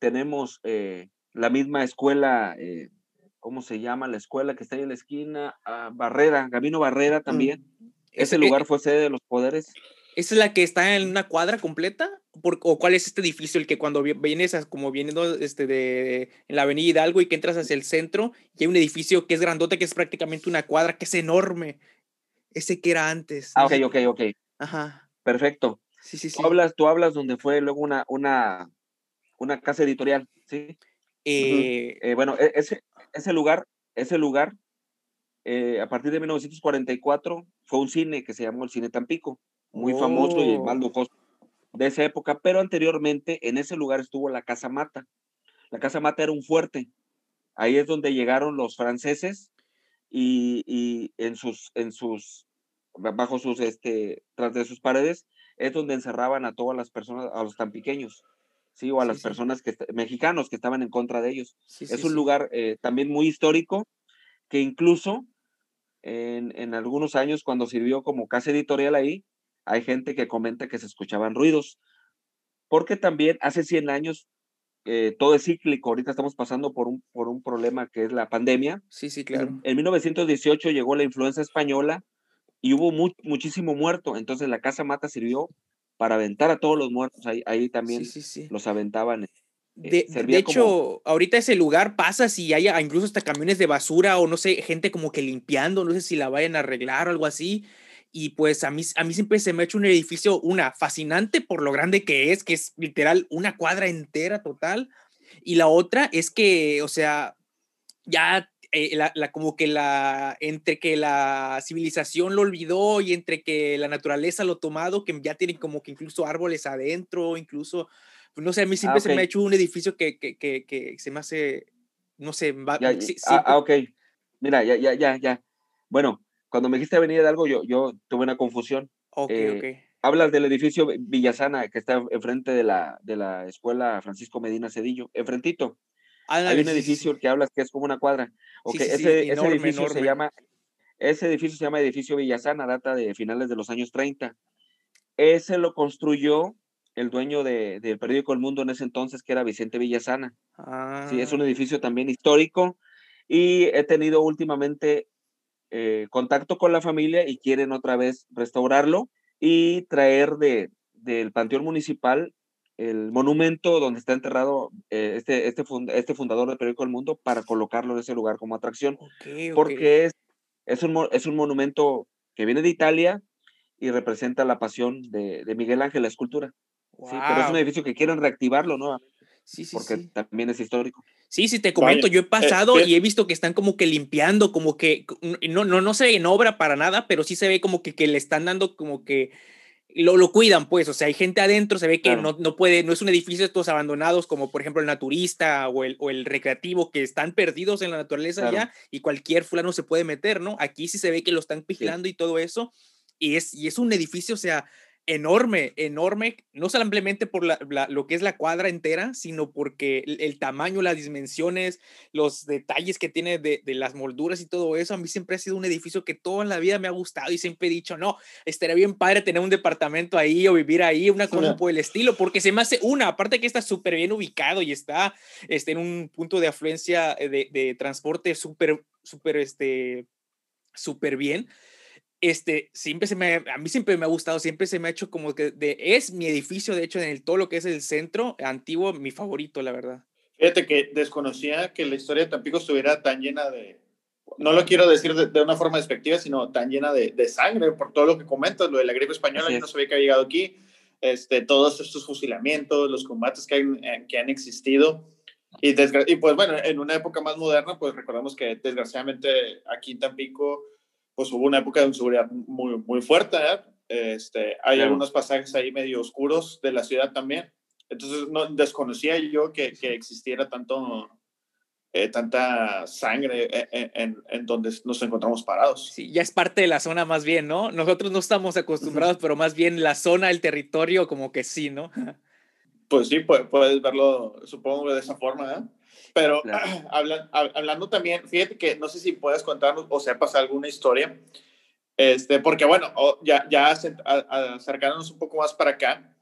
Tenemos eh, la misma escuela, eh, ¿cómo se llama? La escuela que está ahí en la esquina, ah, Barrera, Gabino Barrera también. Ese e lugar fue sede de los poderes. ¿Esa es la que está en una cuadra completa? ¿O cuál es este edificio, el que cuando vienes, como viniendo este de, en la avenida Hidalgo y que entras hacia el centro, y hay un edificio que es grandote, que es prácticamente una cuadra, que es enorme? Ese que era antes. Ah, ok, ok, ok. Ajá. Perfecto. Sí, sí, sí. Tú hablas, tú hablas donde fue luego una, una, una casa editorial, ¿sí? Eh, eh, bueno, e, ese, ese lugar, ese lugar, eh, a partir de 1944, fue un cine que se llamó el Cine Tampico muy famoso y más oh. lujoso de esa época, pero anteriormente en ese lugar estuvo la Casa Mata. La Casa Mata era un fuerte. Ahí es donde llegaron los franceses y, y en sus, en sus, bajo sus, este, tras de sus paredes, es donde encerraban a todas las personas, a los tan pequeños, ¿sí? O a las personas que, mexicanos que estaban en contra de ellos. es un lugar eh, también muy histórico que incluso en, en, algunos años cuando sirvió como casa editorial ahí, hay gente que comenta que se escuchaban ruidos, porque también hace 100 años eh, todo es cíclico. Ahorita estamos pasando por un, por un problema que es la pandemia. Sí, sí, claro. En 1918 llegó la influenza española y hubo muchísimo muerto. Entonces la Casa Mata sirvió para aventar a todos los muertos. Ahí, ahí también los aventaban. Eh, de, hecho, ahorita ese lugar pasa si hay incluso hasta camiones de basura o no sé, gente como que limpiando, no sé si la vayan a arreglar o algo así. Y pues a mí, a mí siempre se me ha hecho un edificio, una, fascinante por lo grande que es, que es literal una cuadra entera total. Y la otra es que, o sea, ya eh, la, la, como que la, entre que la civilización lo olvidó y entre que la naturaleza lo tomado, que ya tienen como que incluso árboles adentro, incluso pues, no sé, a mí siempre ah, se me ha hecho un edificio que, que, que, que se me hace, no sé, va, ah, ah, ok. Mira, ya, ya, ya, ya. Bueno, cuando me dijiste venir de algo, yo, yo tuve una confusión. Ok, eh, ok. Hablas del edificio Villasana, que está enfrente de la, de la escuela Francisco Medina Cedillo, enfrentito. Hay un edificio que hablas que es como una cuadra. Okay, ese, ese, edificio se llama, ese edificio se llama edificio Villasana, data de finales de los años 30. Ese lo construyó el dueño de, del periódico El Mundo en ese entonces, que era Vicente Villasana. Sí, es un ah. edificio también histórico y he tenido últimamente eh, contacto con la familia y quieren otra vez restaurarlo y traer de, del Panteón Municipal el monumento donde está enterrado eh, este, este, este fundador del periódico El Mundo para colocarlo en ese lugar como atracción. Porque es, es, un, es un monumento que viene de Italia y representa la pasión de, de Miguel Ángel, la escultura. Sí, pero es un edificio que quieren reactivarlo nuevamente. Sí, sí, porque también es histórico. Sí, sí, te comento, yo he pasado y he visto que están como que limpiando, como que no, no, no se en obra para nada, pero sí se ve como que, que le están dando como que lo, lo cuidan, pues, o sea, hay gente adentro, se ve que no, no puede, no es un edificio de estos abandonados como por ejemplo el naturista o el, o el recreativo que están perdidos en la naturaleza ya y cualquier fulano se puede meter, ¿no? Aquí sí se ve que lo están vigilando y todo eso. Y es, y es un edificio, o sea, enorme, enorme, no simplemente por lo que es la cuadra entera, sino porque el, tamaño, las dimensiones, los detalles que tiene de, las molduras y todo eso, a mí siempre ha sido un edificio que toda la vida me ha gustado y siempre he dicho, no, estaría bien padre tener un departamento ahí o vivir ahí, una cosa por el estilo, porque se me hace una, aparte que está súper bien ubicado y está este, en un punto de afluencia eh, de, de transporte súper, súper, este, súper bien este, siempre se me, a mí siempre me ha gustado, siempre se me ha hecho como que de, es mi edificio, de hecho, en el, todo lo que es el centro antiguo, mi favorito, la verdad. Fíjate que desconocía que la historia de Tampico estuviera tan llena de, no lo quiero decir de, una forma despectiva, sino tan llena de, de, sangre, por todo lo que comentas, lo de la gripe española, yo no sabía que había llegado aquí, este, todos estos fusilamientos, los combates que, eh, que han existido. Y, y pues bueno, en una época más moderna, pues recordamos que desgraciadamente aquí en Tampico pues hubo una época de inseguridad muy, muy fuerte. ¿eh? Este, hay algunos pasajes ahí medio oscuros de la ciudad también. Entonces, no, desconocía yo que, que existiera tanto, eh, tanta sangre eh, en, en, donde nos encontramos parados. Sí, ya es parte de la zona más bien, ¿no? Nosotros no estamos acostumbrados, pero más bien la zona, el territorio, como que sí, ¿no? Pues sí, puedes, puedes verlo, supongo, de esa forma, ¿eh? Pero *clears throat* hablando también, fíjate que no sé si puedes contarnos o sepas alguna historia, este, porque bueno, ya, ya acercándonos un poco más para acá,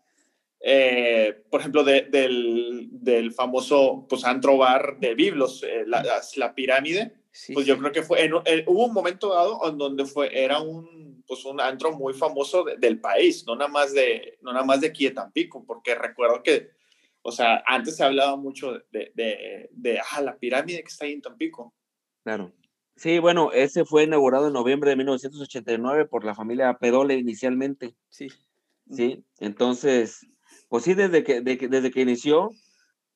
eh, por ejemplo, del, del, famoso pues, antro bar de Biblos, eh, la, la, pirámide, pues yo creo que fue, eh, hubo un momento dado en donde fue, era un, pues, un antro muy famoso del país, no nada más de, no nada más de aquí de Tampico, porque recuerdo que o sea, antes se hablaba mucho de, de, de, ah, la pirámide que está ahí en Tampico. Claro. Sí, bueno, ese fue inaugurado en noviembre de 1989 por la familia Pedole inicialmente. Sí. Sí, entonces, pues sí, desde que, desde que inició,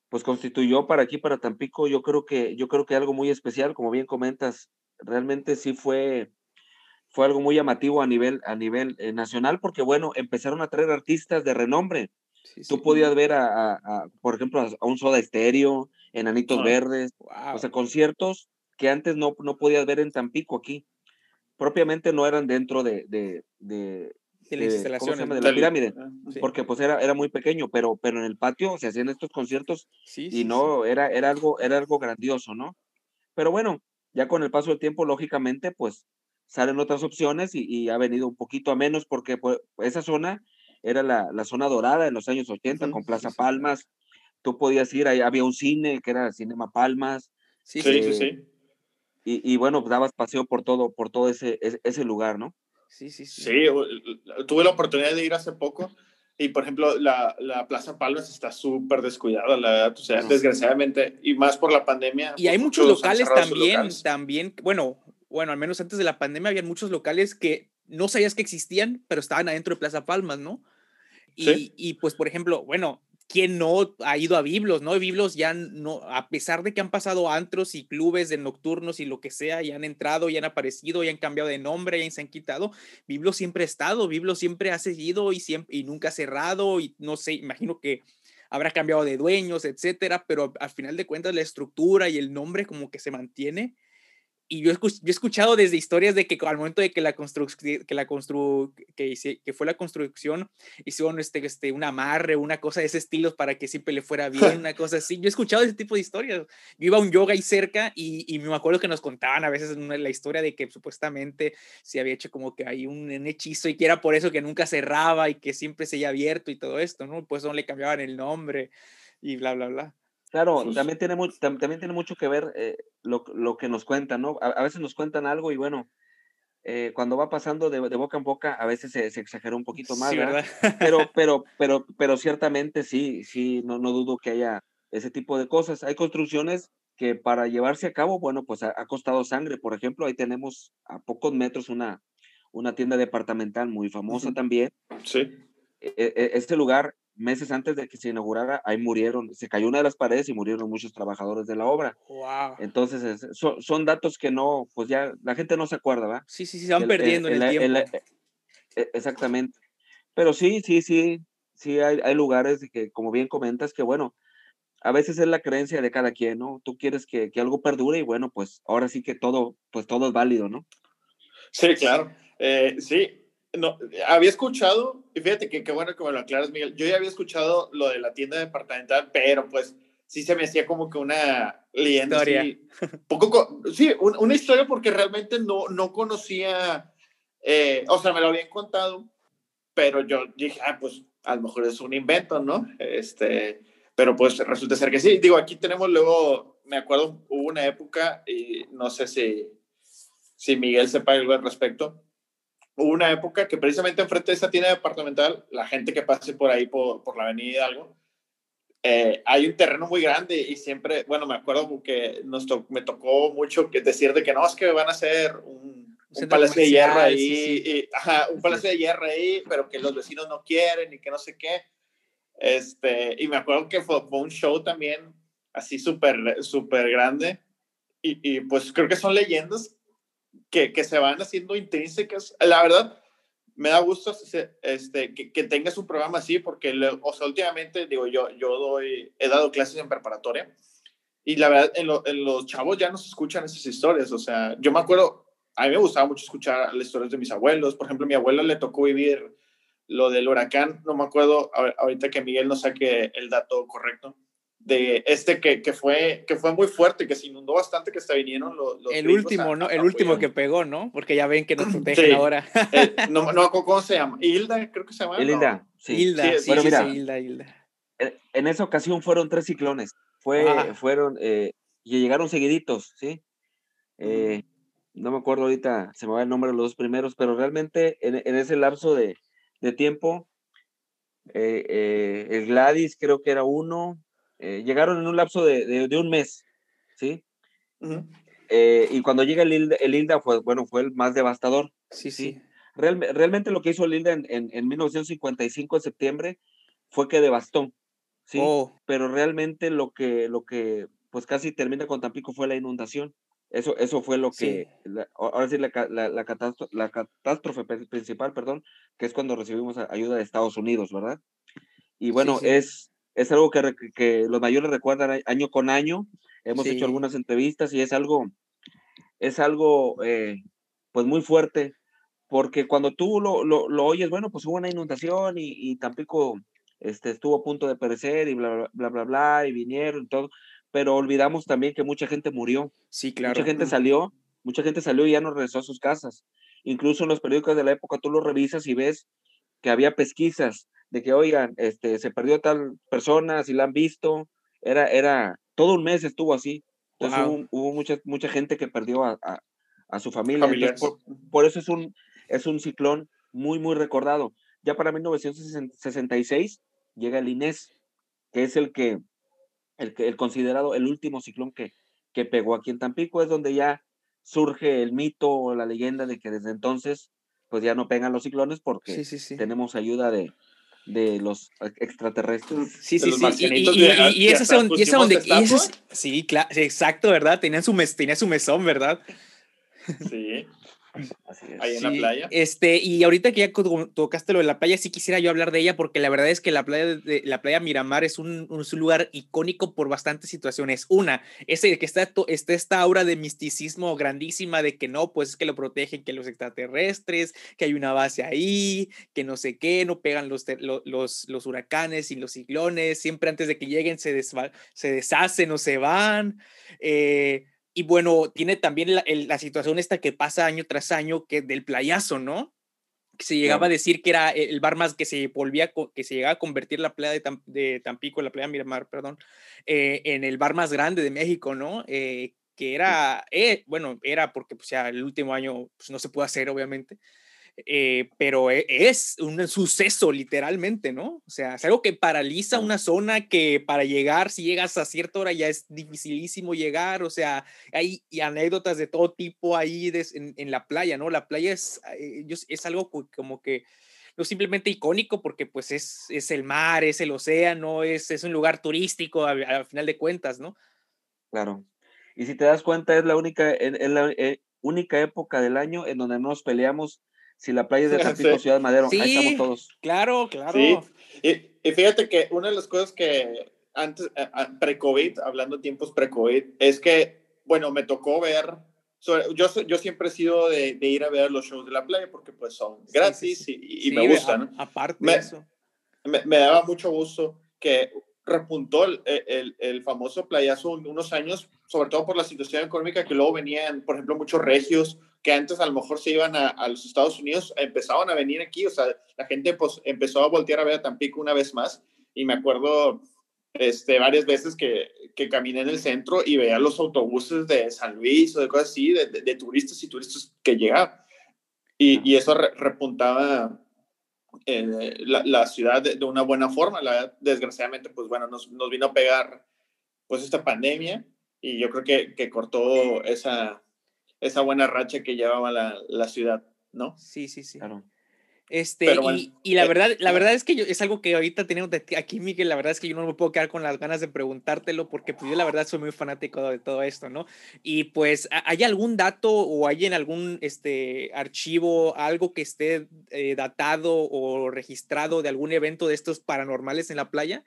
pues constituyó para aquí, para Tampico, yo creo que, yo creo que algo muy especial, como bien comentas, realmente sí fue, fue algo muy llamativo a nivel, a nivel eh, nacional, porque bueno, empezaron a traer artistas de renombre, Tú podías ver, a, por ejemplo, a, un Soda Estéreo, Enanitos Verdes, o sea, conciertos que antes no, no podías ver en Tampico aquí. Propiamente no eran dentro de, de, de, de la pirámide, ah, porque pues era, era muy pequeño, pero, pero en el patio se hacían estos conciertos y no, Era, era, algo, era algo grandioso, ¿no? Pero bueno, ya con el paso del tiempo, lógicamente, pues salen otras opciones y, y ha venido un poquito a menos porque pues, esa zona era la, la, zona dorada en los años 80 con Plaza Palmas, tú podías ir, ahí había un cine que era Cinema Palmas. Sí, sí, sí. sí. Y, y, bueno, dabas paseo por todo, por todo ese, ese, lugar, ¿no? Sí, sí, sí. Sí, tuve la oportunidad de ir hace poco y, por ejemplo, la, la Plaza Palmas está súper descuidada, la verdad. O sea, desgraciadamente, y más por la pandemia. Y hay pues, muchos, locales también, también, bueno, bueno, al menos antes de la pandemia había muchos locales que no sabías que existían, pero estaban adentro de Plaza Palmas, ¿no? Y, y pues, por ejemplo, bueno, ¿quién no ha ido a Biblos, no? Biblos ya no, a pesar de que han pasado antros y clubes de nocturnos y lo que sea, y han entrado, y han aparecido, y han cambiado de nombre, y se han quitado, Biblos siempre ha estado, Biblos siempre ha seguido y, siempre, y nunca ha cerrado, y no sé, imagino que habrá cambiado de dueños, etcétera, pero al final de cuentas la estructura y el nombre como que se mantiene y yo, he escuchado desde historias de que al momento de que la construcción, que constru que, fue la construcción, hicieron este, este, un amarre, una cosa de ese estilo para que siempre le fuera bien, una cosa así. Yo he escuchado ese tipo de historias. Yo iba a un yoga ahí cerca y, y me acuerdo que nos contaban a veces la historia de que supuestamente se había hecho como que hay un, hechizo y que era por eso que nunca cerraba y que siempre se había abierto y todo esto, ¿no? Pues no le cambiaban el nombre y bla, bla, bla. Claro, también tiene, también tiene mucho que ver eh, lo, lo, que nos cuentan, ¿no? A, veces nos cuentan algo y bueno, eh, cuando va pasando de, de, boca en boca, a veces se, se exagera un poquito más, ¿verdad? Pero, *laughs* pero, pero, pero ciertamente sí, sí, no, no dudo que haya ese tipo de cosas. Hay construcciones que para llevarse a cabo, bueno, pues ha, costado sangre. Por ejemplo, ahí tenemos a pocos metros una, una tienda departamental muy famosa también. Sí. E, e, este lugar meses antes de que se inaugurara, ahí murieron, se cayó una de las paredes y murieron muchos trabajadores de la obra. Wow. Entonces, son, datos que no, pues ya la gente no se acuerda, ¿va? Sí, sí, sí, se van perdiendo en el, tiempo. E, exactamente. Pero sí, sí, sí, sí, hay, hay lugares que, como bien comentas, que bueno, a veces es la creencia de cada quien, ¿no? Tú quieres que, que algo perdure y bueno, pues ahora sí que todo, pues todo es válido, ¿no? Sí, claro. Eh, sí, no, había escuchado, y fíjate que qué bueno que me lo aclaras, Miguel. Yo ya había escuchado lo de la tienda departamental, pero pues sí se me hacía como que una leyenda. Historia. *laughs* poco, sí, una historia porque realmente no, no conocía, eh, o sea, me lo habían contado, pero yo dije, ah, pues a lo mejor es un invento, ¿no? Este, pero pues resulta ser que sí. Digo, aquí tenemos luego, me acuerdo, hubo una época, y no sé si, si Miguel sepa algo al respecto, hubo una época que precisamente enfrente de esa tienda departamental, la gente que pase por ahí, por, por la avenida algo, eh, hay un terreno muy grande y siempre, bueno, me acuerdo que nos me tocó mucho que decir de que no, es que van a hacer un, un palacio de hierro ahí, Y, ajá, un *laughs* palacio de hierro ahí, pero que los vecinos no quieren y que no sé qué. Este, y me acuerdo que fue, fue un show también así súper, súper grande. Y, y, pues creo que son leyendas que, que se van haciendo intrínsecas. La verdad, me da gusto este, que, que, tengas un programa así, porque, o sea, últimamente, digo, yo, yo doy, he dado clases en preparatoria y la verdad, en, en, los chavos ya no se escuchan esas historias. O sea, yo me acuerdo, a mí me gustaba mucho escuchar las historias de mis abuelos. Por ejemplo, a mi abuela le tocó vivir lo del huracán, no me acuerdo, ahorita que Miguel no saque el dato correcto, de este que, que, fue, que fue muy fuerte, que se inundó bastante, que hasta vinieron los... el último, ¿no? el último que pegó, ¿no? Porque ya ven que nos *clears throat* protegen ahora. Eh, *laughs* no, no, ¿cómo se llama? Hilda, creo que se llama. Hilda, sí. Hilda, sí, bueno, mira, Hilda, Hilda. En esa ocasión fueron tres ciclones. Fue, fueron, eh, y llegaron seguiditos, ¿sí? Eh, no me acuerdo ahorita, se me va el nombre de los dos primeros, pero realmente en, en ese lapso de, de tiempo, el Gladys creo que era uno, eh, llegaron en un lapso de, de, un mes, ¿sí? Eh, y cuando llega el Hilda, el Hilda, fue, bueno, fue el más devastador. Sí, sí. Real, realmente lo que hizo el Hilda en, en, en, 1955 de septiembre fue que devastó, ¿sí? Oh. Pero realmente lo que, lo que, pues casi termina con Tampico fue la inundación. Eso, eso fue lo que, ahora sí, la, la, la, catástrofe, la, catástrofe, principal, perdón, que es cuando recibimos ayuda de Estados Unidos, ¿verdad? Y bueno, es, es algo que, que, los mayores recuerdan año con año. Hemos hecho algunas entrevistas y es algo, es algo eh, pues muy fuerte, porque cuando tú lo, lo, lo, oyes, bueno, pues hubo una inundación y, y Tampico este, estuvo a punto de perecer y bla, bla, bla, bla, y vinieron y todo, pero olvidamos también que mucha gente murió. Sí, claro. Mucha gente salió, mucha gente salió y ya no regresó a sus casas. Incluso en los periódicos de la época tú lo revisas y ves que había pesquisas de que, oigan, este, se perdió tal persona, si la han visto, era, era, todo un mes estuvo así. Entonces hubo, mucha, mucha gente que perdió a, a, su familia. por, por, eso es un, es un ciclón muy, muy recordado. Ya para 1966 llega el Inés, que es el que, el, que, el considerado el último ciclón que, que pegó aquí en Tampico, es donde ya surge el mito o la leyenda de que desde entonces pues ya no pegan los ciclones porque tenemos ayuda de, de los extraterrestres. Sí, sí, sí. Y, esa es donde. sí, claro, exacto, ¿verdad? Tenía su, mes, tenía su mesón, ¿verdad? Sí. Ahí en la playa. Este, y ahorita que ya tocaste lo de la playa, sí quisiera yo hablar de ella porque la verdad es que la playa, de, la playa Miramar es un, un, lugar icónico por bastantes situaciones. Una, ese que está, está esta aura de misticismo grandísima de que no, pues es que lo protegen que los extraterrestres, que hay una base ahí, que no sé qué, no pegan los, los, los huracanes y los ciclones, siempre antes de que lleguen se, se deshacen o se van. Eh, y bueno, tiene también la, situación esta que pasa año tras año, que del playazo, ¿no? Que se llegaba a decir que era el bar más que se volvía, que se llegaba a convertir la playa de, de Tampico, la playa Miramar, perdón, eh, en el bar más grande de México, ¿no? Eh, que era, eh, bueno, era porque pues ya el último año pues, no se pudo hacer, obviamente, eh, pero e, es un suceso literalmente, ¿no? O sea, es algo que paraliza una zona que para llegar, si llegas a cierta hora ya es dificilísimo llegar, o sea, hay anécdotas de todo tipo ahí en, la playa, ¿no? La playa es, eh, es algo como que no simplemente icónico porque pues es, es el mar, es el océano, es, es un lugar turístico al, final de cuentas, ¿no? Claro. Y si te das cuenta, es la única, es la eh, única época del año en donde nos peleamos si la playa es de *laughs* Tampico, Ciudad Madero, ahí estamos todos. Claro, claro. Sí. Y, fíjate que una de las cosas que antes, pre-COVID, hablando de tiempos pre-COVID, es que, bueno, me tocó ver, yo, yo siempre he sido de, ir a ver los shows de la playa porque pues son gratis y, me gustan. aparte de eso. Me, me, daba mucho gusto que repuntó el, el, el, famoso playazo unos años, sobre todo por la situación económica que luego venían, por ejemplo, muchos regios que antes a lo mejor se iban a, a, los Estados Unidos, empezaban a venir aquí, o sea, la gente pues empezó a voltear a ver a Tampico una vez más y me acuerdo este, varias veces que, que caminé en el centro y veía los autobuses de San Luis o de cosas así, de, de, turistas y turistas que llegaban. Y, y eso repuntaba eh, la, la, ciudad de, de, una buena forma. La, desgraciadamente, pues bueno, nos, nos, vino a pegar pues esta pandemia y yo creo que, que cortó esa, esa buena racha que llevaba la, la ciudad, ¿no? Sí, sí, sí. Claro. Este, y, y, la eh, verdad, la verdad es que yo, es algo que ahorita tenemos aquí, Miguel, la verdad es que yo no me puedo quedar con las ganas de preguntártelo porque pues yo la verdad soy muy fanático de todo esto, ¿no? Y pues, ¿hay algún dato o hay en algún este, archivo algo que esté eh, datado o registrado de algún evento de estos paranormales en la playa?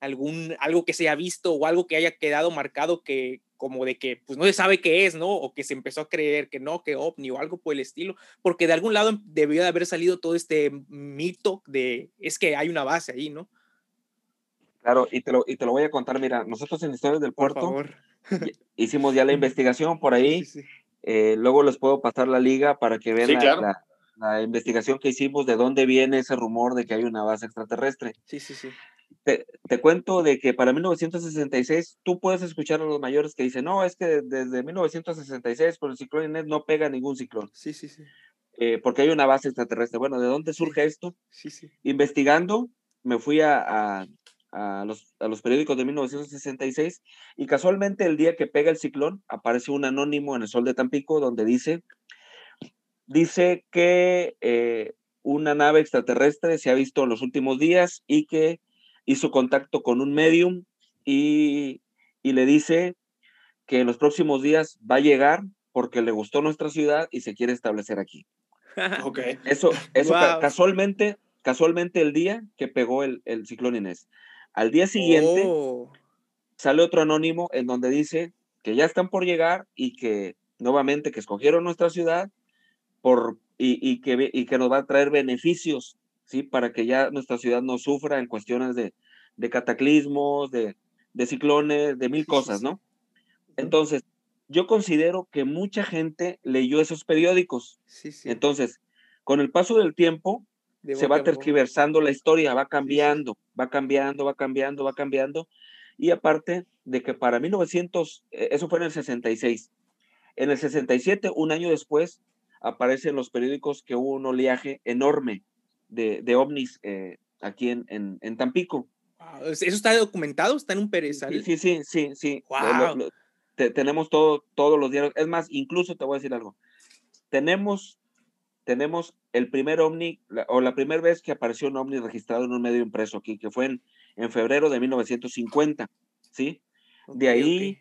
algún, algo que se haya visto o algo que haya quedado marcado que como de que pues no se sabe qué es, ¿no? O que se empezó a creer que no, que ovni o algo por el estilo, porque de algún lado debió de haber salido todo este mito de es que hay una base ahí, ¿no? Claro, y te lo, y te lo voy a contar, mira, nosotros en Historias del Puerto hicimos ya la *laughs* investigación por ahí, eh, luego les puedo pasar la liga para que vean la, la, investigación que hicimos de dónde viene ese rumor de que hay una base extraterrestre. Sí, sí, sí te, cuento de que para 1966 tú puedes escuchar a los mayores que dicen, no, es que desde 1966 por el ciclón Inés no pega ningún ciclón. Sí, sí, sí. Eh, porque hay una base extraterrestre. Bueno, ¿de dónde surge esto? Sí, sí. Investigando, me fui a, a, los, a los periódicos de 1966 y casualmente el día que pega el ciclón aparece un anónimo en el Sol de Tampico donde dice, dice que eh, una nave extraterrestre se ha visto en los últimos días y que hizo contacto con un medium y, le dice que en los próximos días va a llegar porque le gustó nuestra ciudad y se quiere establecer aquí. *laughs* Okay. Eso, eso casualmente, casualmente el día que pegó el, el ciclón Inés. Al día siguiente oh. sale otro anónimo en donde dice que ya están por llegar y que nuevamente que escogieron nuestra ciudad por, y, y, que, y que nos va a traer beneficios ¿sí? Para que ya nuestra ciudad no sufra en cuestiones de, cataclismos, de, ciclones, de mil cosas, ¿no? Entonces, yo considero que mucha gente leyó esos periódicos. Sí, sí. Entonces, con el paso del tiempo, se va tergiversando la historia, va cambiando, va cambiando, va cambiando, va cambiando. Y aparte de que para 1900, eh, eso fue en el 66, en el 67, un año después, aparece en los periódicos que hubo un oleaje enorme de, de ovnis eh, aquí en, en, Tampico. ¿Eso está documentado? ¿Está en un perezal? Sí, sí, sí, sí. tenemos todo, todos los diarios. Es más, incluso te voy a decir algo. Tenemos, tenemos el primer ovni, o la primera vez que apareció un ovni registrado en un medio impreso aquí, que fue en, en febrero de 1950, ¿sí? de ahí,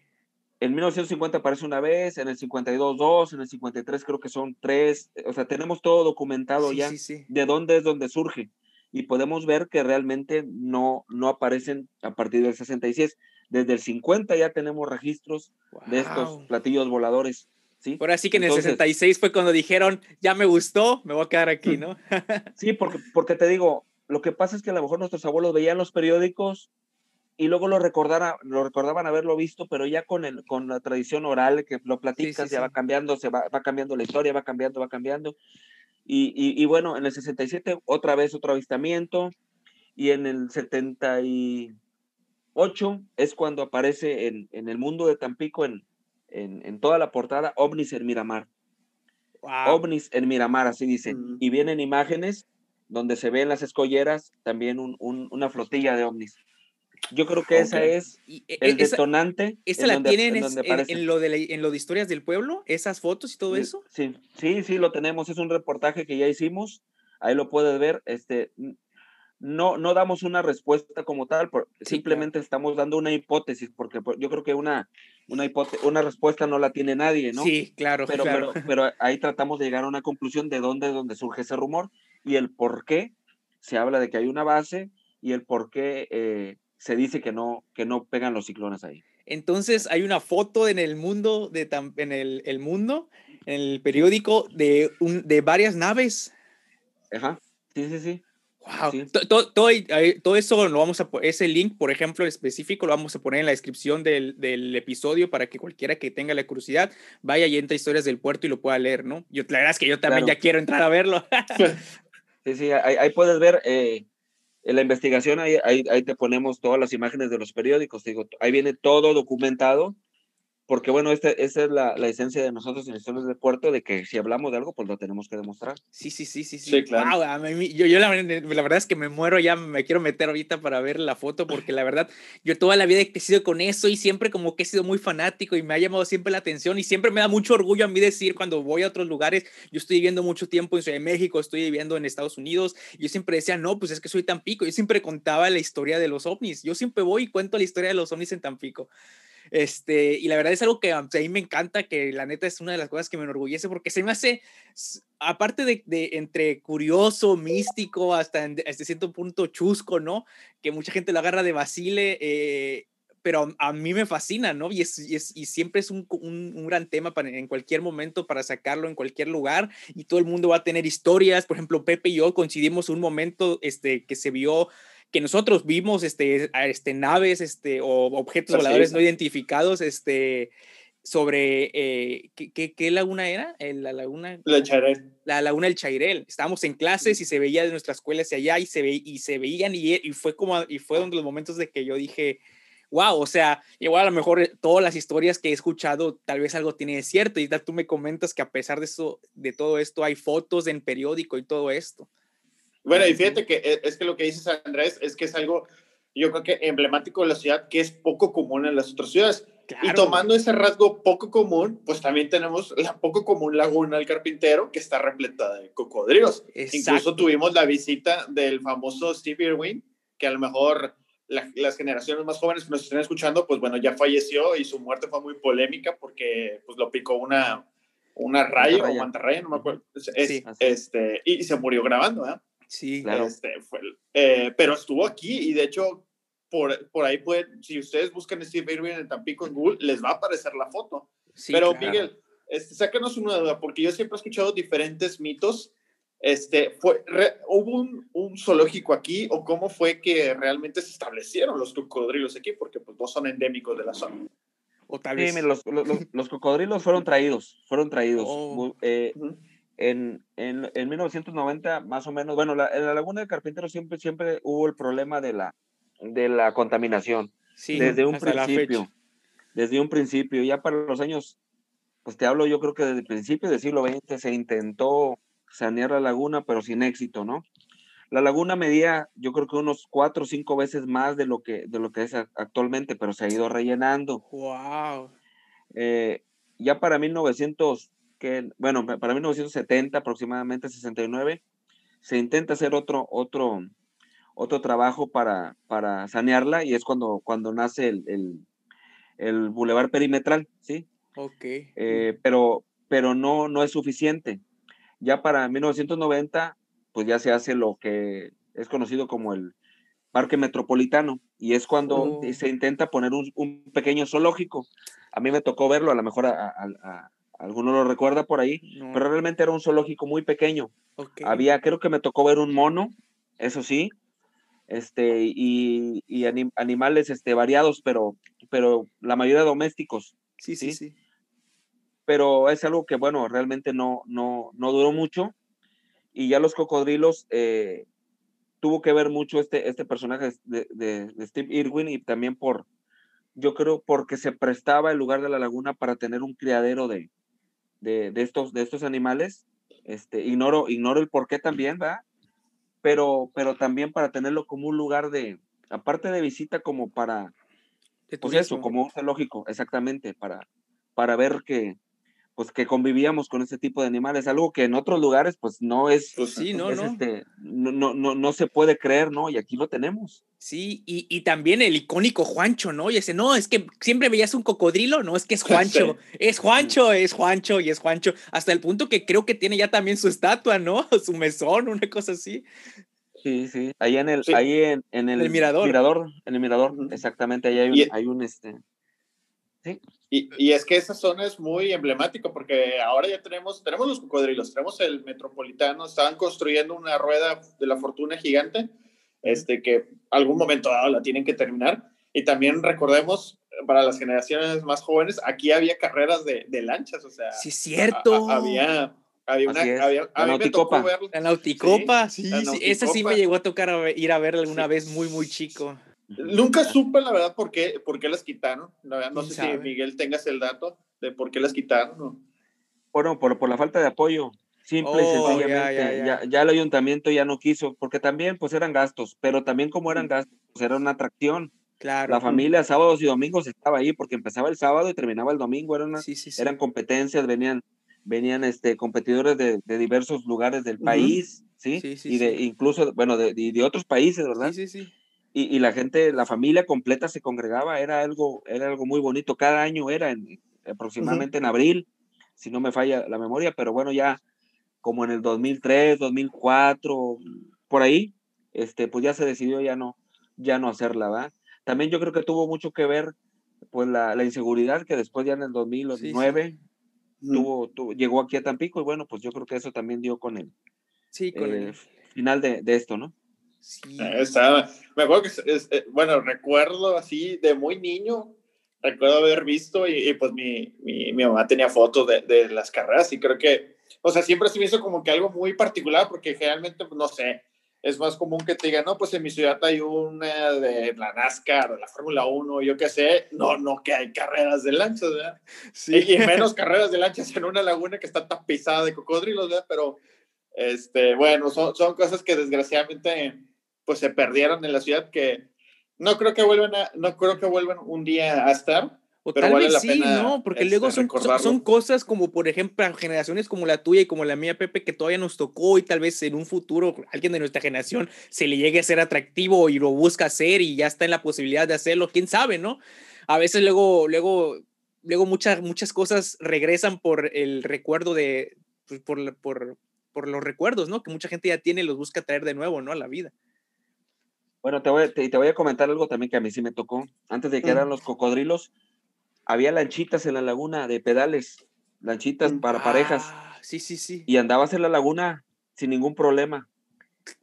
en 1950 aparece una vez, en el 52 dos, en el 53 creo que son tres, o sea, tenemos todo documentado ya de dónde es donde surge y podemos ver que realmente no, no aparecen a partir del 66. Desde el 50 ya tenemos registros de estos platillos voladores. ¿sí? Ahora sí que en el 66 fue cuando dijeron, ya me gustó, me voy a quedar aquí, ¿no? sí, porque, porque te digo, lo que pasa es que a lo mejor nuestros abuelos veían los periódicos y luego lo, recordara, lo recordaban haberlo visto, pero ya con, el, con la tradición oral que lo platicas, ya va cambiando, se va, va cambiando la historia, va cambiando, va cambiando. Y, y, bueno, en el 67 otra vez otro avistamiento y en el 78 es cuando aparece en, en el mundo de Tampico, en, en, en, toda la portada, ovnis en Miramar. OVNIs en Miramar, así dice. Mm. Y vienen imágenes donde se ven las escolleras también un, un, una flotilla de ovnis. Yo creo que esa es e, el detonante. ¿Esta la tienen en, lo de en lo de historias del pueblo? ¿Esas fotos y todo eso? Sí, sí, sí, lo tenemos. Es un reportaje que ya hicimos. Ahí lo puedes ver. Este, no, no damos una respuesta como tal, simplemente estamos dando una hipótesis, porque yo creo que una, una, una respuesta no la tiene nadie, ¿no? Sí, claro pero, claro. Pero, pero ahí tratamos de llegar a una conclusión de dónde, dónde surge ese rumor y el por qué se habla de que hay una base y el por qué eh, se dice que no, que no pegan los ciclones ahí. Entonces hay una foto en el mundo, de, en el, el mundo, en el periódico, de, un, de varias naves. Ajá, sí, sí, sí. Wow. Todo, todo, eso lo vamos a ese link, por ejemplo, específico, lo vamos a poner en la descripción del, del, episodio para que cualquiera que tenga la curiosidad vaya y entre historias del puerto y lo pueda leer, ¿no? Yo, la verdad es que yo también ya quiero entrar a verlo. *laughs* sí, sí, ahí, ahí puedes ver eh, en la investigación ahí, ahí, ahí, te ponemos todas las imágenes de los periódicos, digo, ahí viene todo documentado porque bueno, este, esa es la, la, esencia de nosotros en Historias de Puerto, de que si hablamos de algo, pues lo tenemos que demostrar. Sí, sí, sí, sí. Sí, claro. yo, yo la, la, verdad es que me muero, ya me quiero meter ahorita para ver la foto, porque la verdad, yo toda la vida he crecido con eso y siempre como que he sido muy fanático y me ha llamado siempre la atención y siempre me da mucho orgullo a mí decir cuando voy a otros lugares, yo estoy viviendo mucho tiempo en Ciudad de México, estoy viviendo en Estados Unidos, y yo siempre decía, no, pues es que soy Tampico, yo siempre contaba la historia de los ovnis, yo siempre voy y cuento la historia de los ovnis en Tampico. Este, y la verdad es algo que a mí me encanta, que la neta es una de las cosas que me enorgullece, porque se me hace, aparte de, de entre curioso, místico, hasta, en, hasta cierto punto chusco, ¿no? Que mucha gente lo agarra de vacile, eh, pero a mí me fascina, ¿no? Y, es, y siempre es un, un, un, gran tema para, en cualquier momento para sacarlo en cualquier lugar y todo el mundo va a tener historias. Por ejemplo, Pepe y yo coincidimos un momento este, que se vio que nosotros vimos este, este, naves este, o objetos voladores no identificados este, sobre, eh, ¿qué, ¿qué, laguna era? La laguna... La Chairel. La laguna del Chairel. Estábamos en clases y se veía de nuestra escuela hacia allá y se, ve, y se veían y, y, fue como, y fue uno de los momentos de que yo dije, wow, o sea, igual a lo mejor eh, todas las historias que he escuchado, tal vez algo tiene de cierto y tú me comentas que a pesar de eso, de todo esto, hay fotos en periódico y todo esto. Bueno, y fíjate que e, es que lo que dices, Andrés, es que es algo, yo creo que emblemático de la ciudad, que es poco común en las otras ciudades. Y tomando ese rasgo poco común, pues también tenemos la poco común laguna del carpintero, que está repleta de cocodrilos. Incluso tuvimos la visita del famoso Steve Irwin, que a lo mejor las generaciones más jóvenes que nos estén escuchando, pues bueno, ya falleció y su muerte fue muy polémica porque pues lo picó una, una raya o mantarraya, no me acuerdo. este, y, se murió grabando, ¿eh? Sí, claro. Este, fue, eh, pero estuvo aquí y de hecho, por, por ahí pueden, si ustedes buscan Steve Irwin en Tampico en Google, les va a aparecer la foto. Sí, pero Miguel, este, sácanos una duda, porque yo siempre he escuchado diferentes mitos. Este, fue, ¿Hubo un, un, zoológico aquí o cómo fue que realmente se establecieron los cocodrilos aquí? Porque pues no son endémicos de la zona. O tal vez... Sí, los, los, los, cocodrilos fueron traídos, fueron traídos. Oh. Eh, en, en, en 1990, más o menos, bueno, la, en la Laguna de Carpintero siempre, siempre hubo el problema de la, de la contaminación. Sí, desde un principio. Desde un principio, ya para los años, pues te hablo, yo creo que desde el principio del siglo XX se intentó sanear la laguna, pero sin éxito, ¿no? La laguna medía, yo creo que unos cuatro o cinco veces más de lo que, de lo que es actualmente, pero se ha ido rellenando. ¡Wow! Eh, ya para 1900, que, bueno, para 1970 aproximadamente, 69, se intenta hacer otro, otro, otro trabajo para, para sanearla y es cuando, cuando nace el, el, el bulevar perimetral, ¿sí? Ok. Eh, pero, pero no, no es suficiente. Ya para 1990, pues ya se hace lo que es conocido como el Parque Metropolitano y es cuando oh. se intenta poner un, un, pequeño zoológico. A mí me tocó verlo, a lo mejor a, a, alguno lo recuerda por ahí, pero realmente era un zoológico muy pequeño. Había, creo que me tocó ver un mono, eso sí, este, y, y animales este, variados, pero, pero la mayoría domésticos. Sí, sí, sí, Pero es algo que, bueno, realmente no, no, no duró mucho. Y ya los cocodrilos, eh, tuvo que ver mucho este, este personaje de, de, Steve Irwin y también por, yo creo, porque se prestaba el lugar de la laguna para tener un criadero de, de, de, estos, de estos animales. Este, ignoro, ignoro el por qué también, ¿verdad? Pero, pero también para tenerlo como un lugar de, aparte de visita, como para, pues eso, como un zoológico, exactamente, para, para ver que, pues que convivíamos con ese tipo de animales, algo que en otros lugares pues no es, pues sí, no, no. Este, no, no, no, no, se puede creer, ¿no? Y aquí lo tenemos. Sí, y, y, también el icónico Juancho, ¿no? Y ese, no, es que siempre veías un cocodrilo, no, es que es *laughs* Juancho, es Juancho, es Juancho y es Juancho, hasta el punto que creo que tiene ya también su estatua, ¿no? *laughs* Su mesón, una cosa así. Sí, sí, ahí en el, ahí en, en el, mirador. mirador. En el mirador, exactamente, ahí hay un, hay un este, y, y, es que esa zona es muy emblemática porque ahora ya tenemos, tenemos los cocodrilos, tenemos el metropolitano, estaban construyendo una rueda de la fortuna gigante, este, que algún momento dado la tienen que terminar. Y también recordemos, para las generaciones más jóvenes, aquí había carreras de, de lanchas, o sea. Sí, cierto. había, había una. Había, la nauticopa. La nauticopa, sí, sí, esa sí me llegó a tocar ir a ver alguna vez muy, muy chico. Nunca supe, la verdad, por qué, por qué las quitaron. no sé si Miguel tengas el dato de por qué las quitaron. Bueno, por, por la falta de apoyo. Simple y oh, sencillamente. Ya, ya, el ayuntamiento ya no quiso, porque también pues eran gastos, pero también como eran gastos, pues era una atracción. Claro. La familia sábados y domingos estaba ahí porque empezaba el sábado y terminaba el domingo. Eran, eran competencias, venían, venían este, competidores de, de diversos lugares del país, ¿sí? y de incluso, bueno, de, de, otros países, ¿verdad? Sí, sí, sí y, la gente, la familia completa se congregaba, era algo, era algo muy bonito. Cada año era en, aproximadamente en abril, si no me falla la memoria, pero bueno, ya como en el 2003, 2004, por ahí, este, pues ya se decidió ya no, ya no hacerla, ¿va? También yo creo que tuvo mucho que ver, pues la, la inseguridad que después ya en el 2009 Tuvo, llegó aquí a Tampico y bueno, pues yo creo que eso también dio con el, sí, con el final de, de esto, ¿no? Sí. Estaba, me acuerdo que, eh, bueno, recuerdo así de muy niño, recuerdo haber visto y, pues mi, mi, mi, mamá tenía fotos de, de, las carreras y creo que, o sea, siempre se me hizo como que algo muy particular porque generalmente, pues, no sé, es más común que te digan, no, pues en mi ciudad hay una de la NASCAR, de la Fórmula 1, yo qué sé, no, no que hay carreras de lanchas, ¿verdad? Sí. Y, menos carreras de lanchas en una laguna que está tapizada de cocodrilos, ¿verdad? Pero, este, bueno, son, son cosas que desgraciadamente pues se perdieron en la ciudad que no creo que vuelvan a, no creo que vuelvan un día a estar. O tal vez sí, ¿no? Porque este, luego son, son, cosas como, por ejemplo, generaciones como la tuya y como la mía, Pepe, que todavía nos tocó y tal vez en un futuro alguien de nuestra generación se le llegue a ser atractivo y lo busca hacer y ya está en la posibilidad de hacerlo, quién sabe, ¿no? A veces luego, luego, luego muchas, muchas cosas regresan por el recuerdo de, pues, por, por, por los recuerdos, ¿no? Que mucha gente ya tiene y los busca traer de nuevo, ¿no? A la vida. Bueno, te voy, te, te voy a comentar algo también que a mí sí me tocó. Antes de que eran los cocodrilos, había lanchitas en la laguna de pedales, lanchitas para parejas. Ah, sí, sí, sí. Y andabas en la laguna sin ningún problema.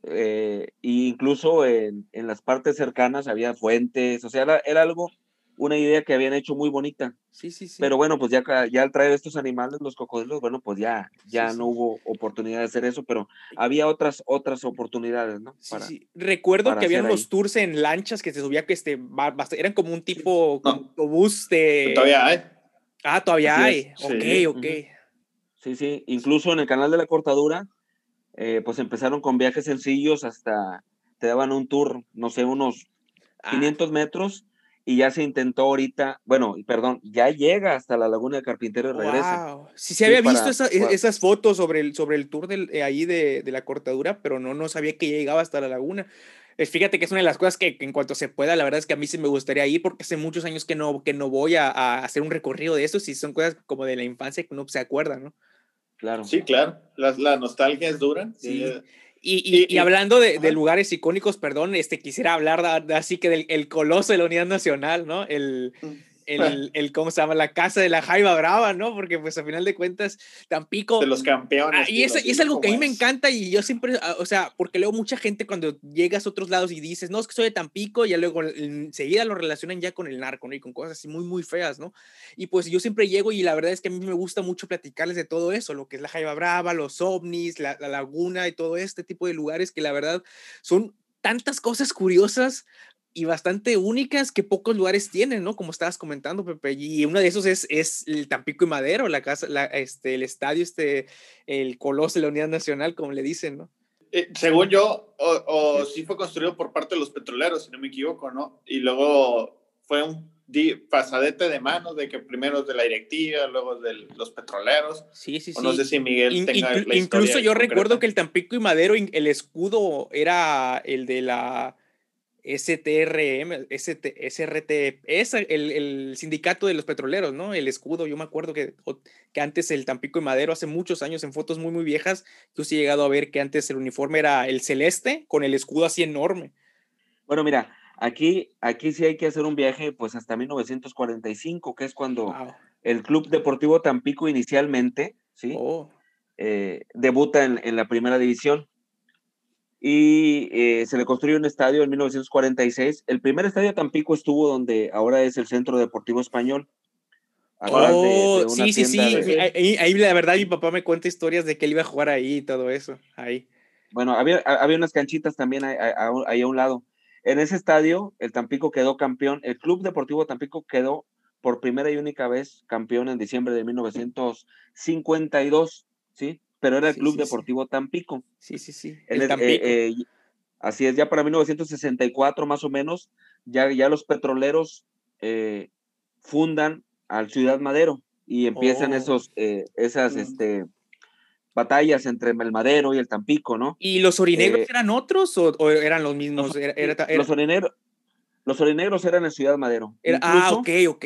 Eh, e incluso en, en, las partes cercanas había fuentes, o sea, era, era, algo una idea que habían hecho muy bonita. Sí, sí, sí. Pero bueno, pues ya, ya al traer estos animales, los cocodrilos, bueno, pues ya, ya no hubo oportunidad de hacer eso, pero había otras, otras oportunidades, ¿no? Para, Recuerdo que habían los tours en lanchas que se subía, que este, eran como un tipo autobús de... Todavía hay. Ah, todavía hay. Ok, ok. Sí, sí. Incluso en el canal de la cortadura, eh, pues empezaron con viajes sencillos hasta, te daban un tour, no sé, unos 500 ah. metros y ya se intentó ahorita, bueno, perdón, ya llega hasta la Laguna de Carpintero y regresa. Wow. Sí, se había visto e, esas fotos sobre el, sobre el tour del, eh, ahí de, de, la cortadura, pero no, no sabía que ya llegaba hasta la laguna. Eh, fíjate que es una de las cosas que, en cuanto se pueda, la verdad es que a mí sí me gustaría ir porque hace muchos años que no, que no voy a, a hacer un recorrido de eso, y son cosas como de la infancia que uno se acuerda, ¿no? Claro. Sí, claro. La, la nostalgia es dura. Sí. Y, y, hablando de, de, lugares icónicos, perdón, este, quisiera hablar así que del el coloso de la Unidad Nacional, ¿no? El, mm el, el, ¿cómo se llama? La casa de la Jaiba Brava, ¿no? Porque pues a final de cuentas, Tampico... De los campeones. Ah, y, es, es, algo que a mí me encanta y yo siempre, ah, o sea, porque luego mucha gente cuando llegas a otros lados y dices, no, es que soy de Tampico, y ya luego enseguida lo relacionan ya con el narco, ¿no? Y con cosas así muy, muy feas, ¿no? Y pues yo siempre llego y la verdad es que a mí me gusta mucho platicarles de todo eso, lo que es la Jaiba Brava, los ovnis, la, la laguna y todo este tipo de lugares que la verdad son tantas cosas curiosas y bastante únicas que pocos lugares tienen, ¿no? Como estabas comentando, Pepe. Y uno de esos es, es el Tampico y Madero, la casa, la, este, el estadio, este, el coloso de la Unidad Nacional, como le dicen, ¿no? Eh, según yo, o, o, sí fue construido por parte de los petroleros, si no me equivoco, ¿no? Y luego fue un pasadete de manos de que primero es de la directiva, luego de los petroleros. Sí, sí, sí. no sé si Miguel tenga la Incluso yo recuerdo que el Tampico y Madero, el escudo era el de la STRM, ST, SRT, es el, el, sindicato de los petroleros, ¿no? El escudo, yo me acuerdo que, que antes el Tampico y Madero, hace muchos años, en fotos muy, muy viejas, yo sí he llegado a ver que antes el uniforme era el celeste con el escudo así enorme. Bueno, mira, aquí, aquí sí hay que hacer un viaje pues hasta 1945, que es cuando el Club Deportivo Tampico inicialmente, ¿sí? Oh. Eh, debuta en, en la primera división y eh, se le construyó un estadio en 1946. El primer estadio de Tampico estuvo donde ahora es el Centro Deportivo Español. Oh, sí, sí, sí. Ahí, la verdad mi papá me cuenta historias de que él iba a jugar ahí y todo eso. Ahí. Bueno, había, había unas canchitas también ahí, ahí a un lado. En ese estadio, el Tampico quedó campeón. El Club Deportivo Tampico quedó por primera y única vez campeón en diciembre de 1952, ¿sí? Pero era el Club Deportivo Tampico. Sí, sí, sí. El Tampico. Eh, eh, así es, ya para 1964 más o menos, ya, ya los petroleros eh, fundan al Ciudad Madero y empiezan oh. esos, esas, mm. este, batallas entre el Madero y el Tampico, ¿no? ¿Y los orinegros eran otros o, eran los mismos? Los, orinegros, los orinegros eran el Ciudad Madero. ah, ok, ok.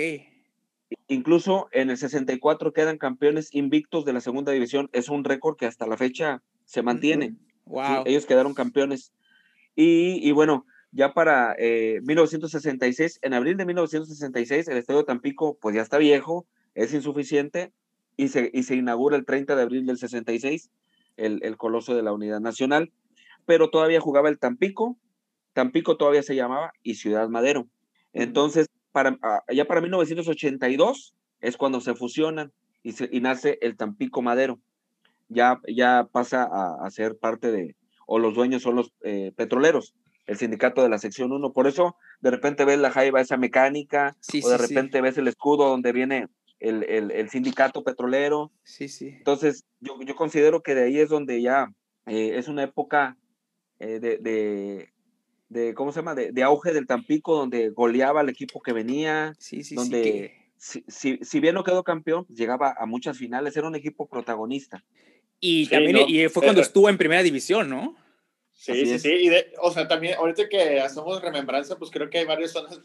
Incluso en el 64 quedan campeones invictos de la segunda división. Es un récord que hasta la fecha se mantiene. Wow. Ellos quedaron campeones. Y, bueno, ya para 1966, eh, en abril de 1966, el Estadio Tampico pues ya está viejo, es insuficiente y se, y se inaugura el 30 de abril del 66 el, el Coloso de la Unidad Nacional, pero todavía jugaba el Tampico, Tampico todavía se llamaba y Ciudad Madero. Entonces, para, ah, ya para 1982 es cuando se fusionan y, se, y nace el Tampico Madero. Ya, ya pasa a, ser parte de, o los dueños son los eh, petroleros, el sindicato de la sección 1. Por eso de repente ves la jaiba esa mecánica, o de repente ves el escudo donde viene el, el, el, sindicato petrolero. Sí, sí. Entonces, yo, yo considero que de ahí es donde ya eh, es una época eh, de, de, de, ¿cómo se llama? De, auge del Tampico, donde goleaba al equipo que venía, sí, sí, donde si, si, bien no quedó campeón, llegaba a muchas finales, era un equipo protagonista. Y también y fue cuando estuvo en primera división, ¿no? Sí, sí, sí. Y o sea, también, ahorita que hacemos remembranza, pues creo que hay varias zonas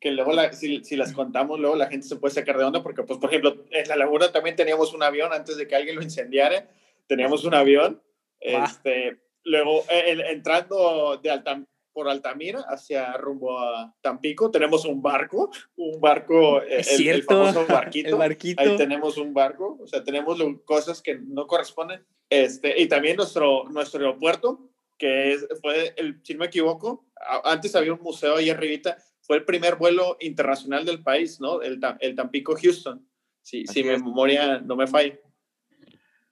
que luego, si, si, las contamos, luego la gente se puede sacar de onda, porque, pues, por ejemplo, en la laguna también teníamos un avión antes de que alguien lo incendiara, teníamos un avión. Este, luego, el, entrando de Altam, por Altamira hacia rumbo a Tampico. Tenemos un barco, un barco, el, el, famoso *laughs* barquito. el barquito. Ahí tenemos un barco, o sea, tenemos cosas que no corresponden. Este, y también nuestro, nuestro aeropuerto, que fue, el, si no me equivoco, antes había un museo ahí arribita, fue el primer vuelo internacional del país, ¿no? El, el Tampico-Houston, si, si mi memoria no me falla.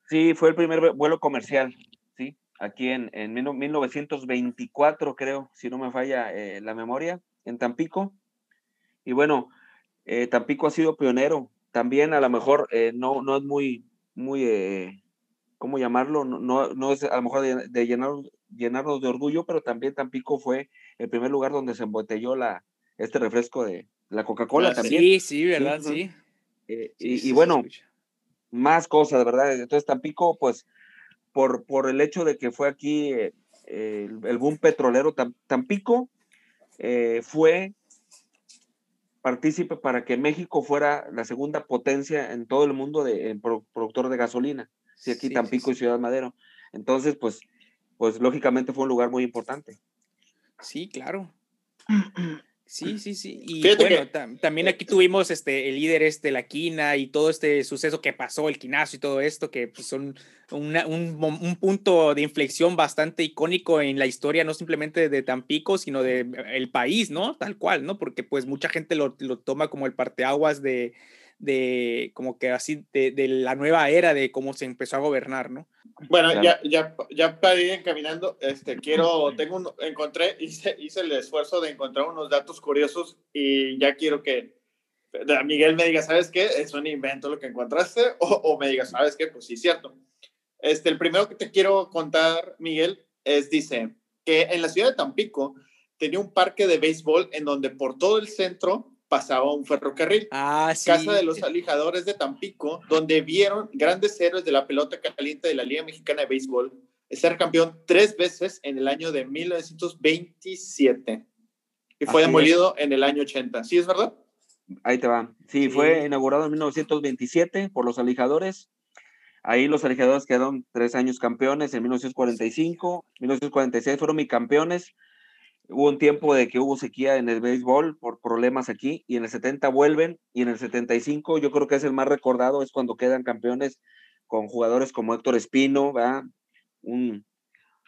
Sí, fue el primer vuelo comercial, sí, aquí en, en 1924, creo, si no me falla eh, la memoria, en Tampico. Y bueno, eh, Tampico ha sido pionero. También a lo mejor eh, no, no es muy, muy, ¿cómo llamarlo? No, no, es a lo mejor de, llenar, llenarnos de orgullo, pero también Tampico fue el primer lugar donde se embotelló la, este refresco de la Coca-Cola ah, también. Sí, sí, ¿verdad? Sí. y, bueno, más cosas, ¿verdad? Entonces Tampico, pues, por, por el hecho de que fue aquí eh, el, boom petrolero, Tampico eh, fue partícipe para que México fuera la segunda potencia en todo el mundo de productor de gasolina. Sí, aquí Tampico y Ciudad Madero. Entonces, pues, pues lógicamente fue un lugar muy importante. Sí, claro. *clears throat* Sí, sí, sí. Y bueno, también aquí tuvimos este, el líder este, la quina y todo este suceso que pasó, el quinazo y todo esto, que pues, son un, un, punto de inflexión bastante icónico en la historia, no simplemente de Tampico, sino de el país, ¿no? Tal cual, ¿no? Porque pues mucha gente lo, lo toma como el parteaguas de, de como que así, de, de, la nueva era de cómo se empezó a gobernar, ¿no? Bueno, ya, ya, ya para ir encaminando, este, quiero, tengo un, encontré, hice, hice el esfuerzo de encontrar unos datos curiosos y ya quiero que Miguel me diga, ¿sabes qué? Es un invento lo que encontraste, *laughs* o, o me diga, ¿sabes qué? Pues sí, cierto. Este, el primero que te quiero contar, Miguel, es, dice, que en la ciudad de Tampico tenía un parque de béisbol en donde por todo el centro pasaba un ferrocarril. Ah, Casa de los Alijadores de Tampico, donde vieron grandes héroes de la pelota caliente de la Liga Mexicana de Béisbol ser campeón tres veces en el año de 1927 y fue demolido en el año 80. ¿Sí es verdad? Ahí te va. Sí, fue inaugurado en 1927 por los Alijadores. Ahí los Alijadores quedaron tres años campeones en 1945, 1946 fueron campeones Hubo un tiempo de que hubo sequía en el béisbol por problemas aquí y en el 70 vuelven y en el 75 yo creo que es el más recordado, es cuando quedan campeones con jugadores como Héctor Espino, ¿verdad? Un,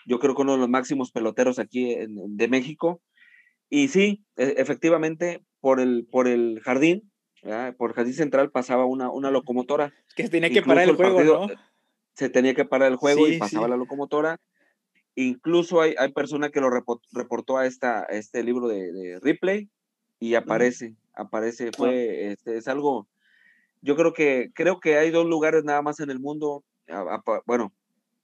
yo creo que uno de los máximos peloteros aquí de México. Y sí, e, efectivamente, por el, por el jardín, por el jardín central pasaba una, una locomotora. Que tenía que parar el, juego, ¿no? Se tenía que parar el juego y pasaba la locomotora Incluso hay, hay persona que lo reportó a, esta, este libro de, Ripley y aparece, aparece, fue, este, es algo, yo creo que, creo que hay dos lugares nada más en el mundo, bueno,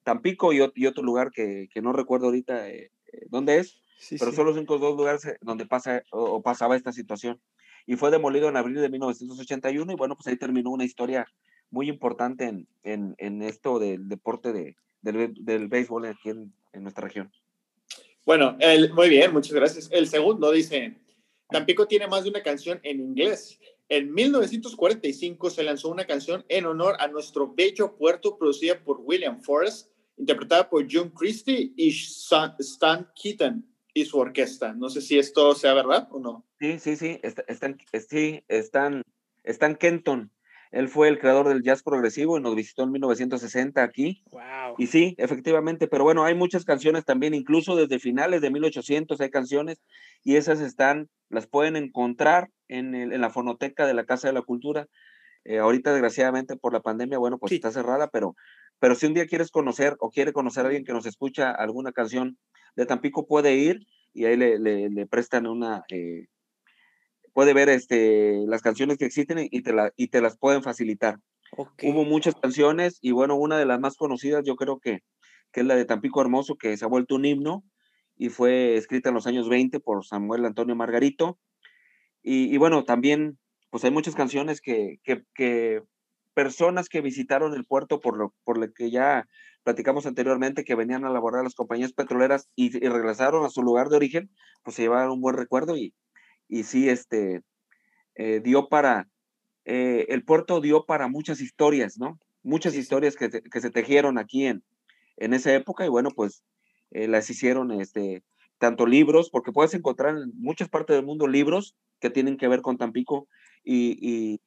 Tampico y, otro lugar que, que, no recuerdo ahorita eh, eh, dónde es, pero son los únicos dos lugares eh, donde pasa o, pasaba esta situación. Y fue demolido en abril de 1981 y bueno, pues ahí terminó una historia muy importante en, en, en esto del deporte de, del, del béisbol aquí en, en nuestra región. Bueno, el, muy bien, muchas gracias. El segundo dice, Tampico tiene más de una canción en inglés. En 1945 se lanzó una canción en honor a nuestro bello puerto producida por William Forrest, interpretada por John Christie y Stan Keaton y su orquesta. No sé si esto sea verdad o no. Sí, sí, sí, están, sí, están, están Kenton él fue el creador del jazz progresivo y nos visitó en 1960 aquí. Wow. Y sí, efectivamente, pero bueno, hay muchas canciones también, incluso desde finales de 1800 hay canciones y esas están, las pueden encontrar en, en la fonoteca de la Casa de la Cultura. Eh, ahorita, desgraciadamente, por la pandemia, bueno, pues está cerrada, pero, pero si un día quieres conocer o quiere conocer a alguien que nos escucha alguna canción de Tampico, puede ir y ahí le, le, prestan una, eh, puede ver este, las canciones que existen y te, la, y te las pueden facilitar. Hubo muchas canciones y bueno, una de las más conocidas yo creo que, que es la de Tampico Hermoso, que se ha vuelto un himno y fue escrita en los años 20 por Samuel Antonio Margarito. Y, bueno, también pues hay muchas canciones que, que, que, personas que visitaron el puerto por lo, por lo que ya platicamos anteriormente, que venían a laborar las compañías petroleras y, y regresaron a su lugar de origen, pues se llevaron un buen recuerdo y, y sí, este, eh, dio para, eh, el puerto dio para muchas historias, ¿no? Muchas historias que, que, se tejieron aquí en, en esa época y bueno, pues eh, las hicieron, este, tanto libros, porque puedes encontrar en muchas partes del mundo libros que tienen que ver con Tampico y, y